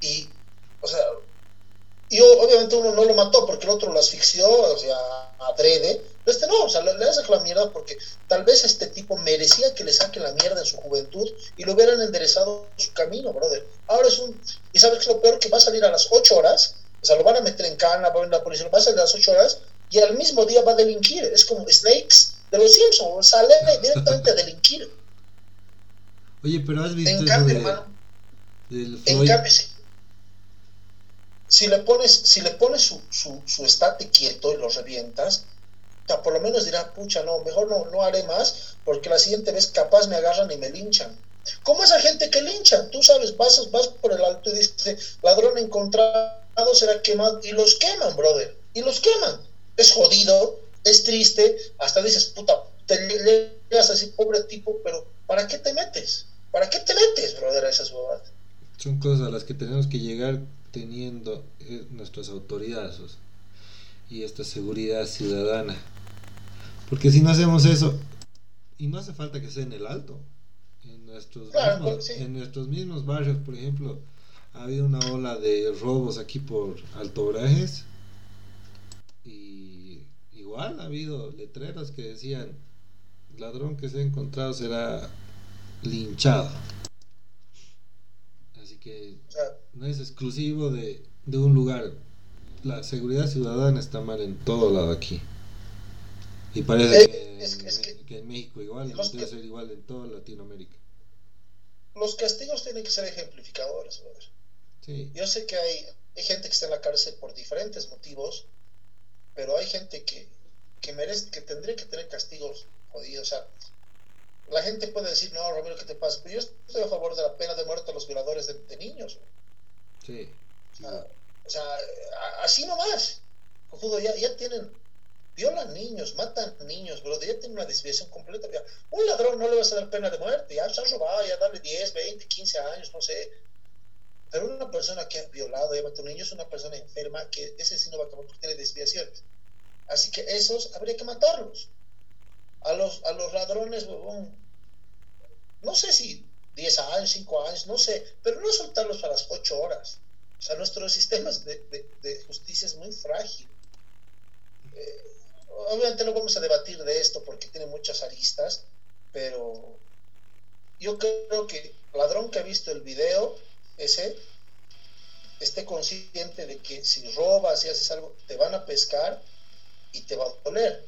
Speaker 2: Y, o sea, y obviamente uno no lo mató porque el otro lo asfixió, o sea, adrede. Este no, o sea, le, le hace la mierda porque tal vez este tipo merecía que le saquen la mierda en su juventud y lo hubieran enderezado su camino, brother. Ahora es un. Y sabes que es lo peor que va a salir a las 8 horas o sea, lo van a meter en cana, va a venir la policía, lo va a salir a las 8 horas y al mismo día va a delinquir. Es como Snakes de los Simpsons, sale directamente a delinquir.
Speaker 1: Oye, pero has visto
Speaker 2: en cambio, hermano, en cambio, si, le pones, si le pones su, su, su estate quieto y lo revientas, por lo menos dirá, pucha, no, mejor no, no haré más, porque la siguiente vez capaz me agarran y me linchan. ¿Cómo esa gente que linchan? Tú sabes, vas, vas por el alto y dices, ladrón encontrado será quemado y los queman, brother, y los queman. Es jodido, es triste, hasta dices, puta, te llegas así, pobre tipo, pero ¿para qué te metes? ¿Para qué te metes, brother, a esas bobadas?
Speaker 1: Son cosas a las que tenemos que llegar teniendo eh, nuestras autoridades y esta seguridad ciudadana. Porque si no hacemos eso, y no hace falta que sea en el alto, en nuestros, mismos, en nuestros mismos barrios, por ejemplo, ha habido una ola de robos aquí por Alto Brajes y igual ha habido letreros que decían ladrón que se ha encontrado será linchado así que no es exclusivo de, de un lugar. La seguridad ciudadana está mal en todo lado aquí y parece eh, que, en México igual debe ser igual en toda Latinoamérica
Speaker 2: los castigos tienen que ser ejemplificadores yo sé que hay, hay gente que está en la cárcel por diferentes motivos, pero hay gente que, que merece, que tendría que tener castigos jodido. O sea, la gente puede decir, no, Ramiro, ¿qué te pasa? Pero yo estoy a favor de la pena de muerte a los violadores de, niños.
Speaker 1: Sí.
Speaker 2: O sea, así nomás. Ya, ya tienen, violan niños, matan niños, bro, ya tienen una desviación completa. un ladrón no le vas a dar pena de muerte, ya se ha robado, ya darle 10, 20, 15 años, no sé. Pero una persona que ha violado y matado a un niño es una persona enferma que ese sí no va a acabar porque tiene desviaciones. Así que esos habría que matarlos. A los, a los ladrones, no sé si 10 años, 5 años, no sé, pero no soltarlos a las 8 horas. O sea, nuestro sistema de, de, justicia es muy frágil. Eh, obviamente no vamos a debatir de esto porque tiene muchas aristas, pero yo creo que el ladrón que ha visto el video, ese, esté consciente de que si robas y haces algo, te van a pescar y te va a doler.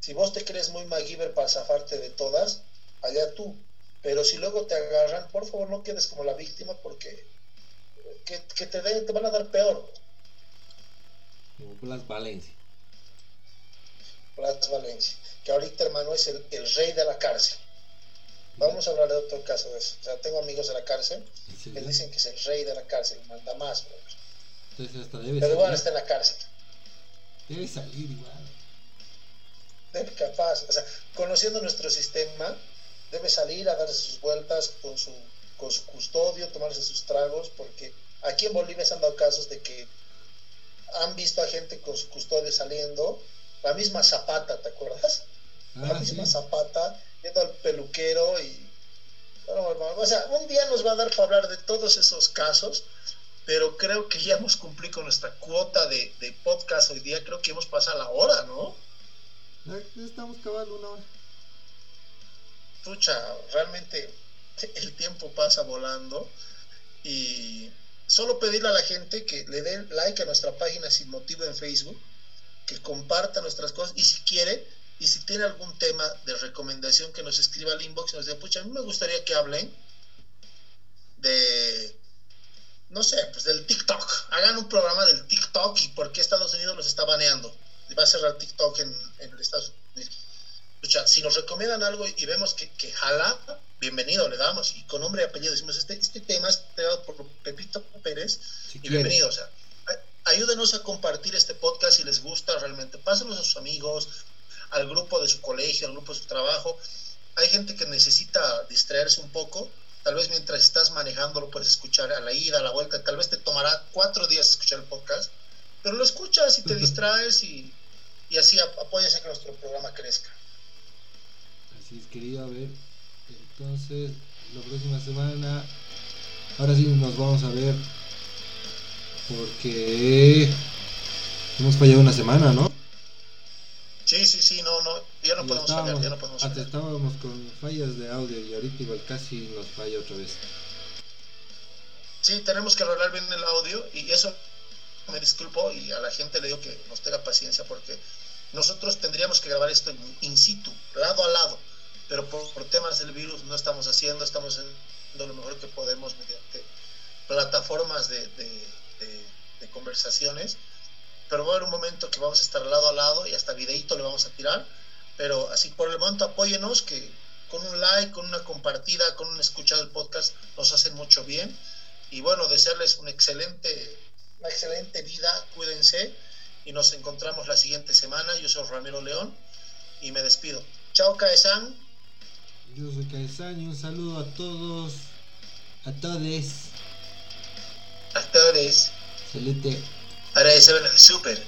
Speaker 2: Si vos te crees muy MacGyver para zafarte de todas, allá tú. Pero si luego te agarran, por favor no quedes como la víctima porque que, te, te van a dar peor.
Speaker 1: Como Blas Valencia.
Speaker 2: Blas Valencia, que ahorita hermano es el, el, rey de la cárcel. Vamos a hablar de otro caso de eso. O sea, tengo amigos de la cárcel que dicen que es el rey de la cárcel, manda más.
Speaker 1: Entonces hasta debe
Speaker 2: Pero igual está en la cárcel.
Speaker 1: Debe salir igual.
Speaker 2: Debe capaz, o sea, conociendo nuestro sistema, debe salir a darse sus vueltas con su, con su custodio, tomarse sus tragos, porque aquí en Bolivia se han dado casos de que han visto a gente con su custodio saliendo, la misma Zapata, ¿te acuerdas? la ah, misma Zapata, yendo al peluquero y... o sea, un día nos va a dar para hablar de todos esos casos, pero creo que ya hemos cumplido con nuestra cuota de, de podcast hoy día, creo que hemos pasado la hora, ¿no?
Speaker 1: estamos acabando una hora.
Speaker 2: Pucha, realmente el tiempo pasa volando y solo pedirle a la gente que le den like a nuestra página sin motivo en Facebook, que comparta nuestras cosas y si quiere y si tiene algún tema de recomendación que nos escriba al inbox y nos diga, pucha, a mí me gustaría que hablen de, no sé, pues del TikTok. Hagan un programa del TikTok y por qué Estados Unidos los está baneando. Va a cerrar TikTok en, en Estados Unidos. Pucha, si nos recomiendan algo y vemos que, que jala, bienvenido, le damos. Y con nombre y apellido decimos, este, este tema es creado por Pepito Pérez y bienvenido. O sea, ayúdenos a compartir este podcast si les gusta realmente. Pásenlos a sus amigos, al grupo de su colegio, al grupo de su trabajo. Hay gente que necesita distraerse un poco. Tal vez mientras estás manejando lo puedes escuchar a la ida, a la vuelta. Tal vez te tomará cuatro días escuchar el podcast. Pero lo escuchas y te distraes y, y así apoyas a que nuestro programa crezca.
Speaker 1: Así es, querido. A ver, entonces, la próxima semana, ahora sí nos vamos a ver. Porque hemos fallado una semana, ¿no?
Speaker 2: Sí, sí, sí, no, no, ya no podemos fallar, ya no podemos
Speaker 1: fallar. estábamos con fallas de audio y ahorita igual casi nos falla otra vez.
Speaker 2: Sí, tenemos que arreglar bien el audio y eso me disculpo y a la gente le digo que nos tenga paciencia porque nosotros tendríamos que grabar esto in situ, lado a lado pero por, temas del virus no estamos haciendo, estamos haciendo lo mejor que podemos mediante plataformas de, conversaciones, pero va a haber un momento que vamos a estar lado a lado y hasta videito le vamos a tirar, pero así por el momento apóyenos que con un like, con una compartida, con un escuchado el podcast nos hacen mucho bien y bueno, desearles un excelente, una excelente vida, cuídense y nos encontramos la siguiente semana. Yo soy Ramiro León y me despido. Chao, Caesán.
Speaker 1: Yo soy Caizán y un saludo a todos, a todes.
Speaker 2: A Excelente.
Speaker 1: Ahora
Speaker 2: es el super.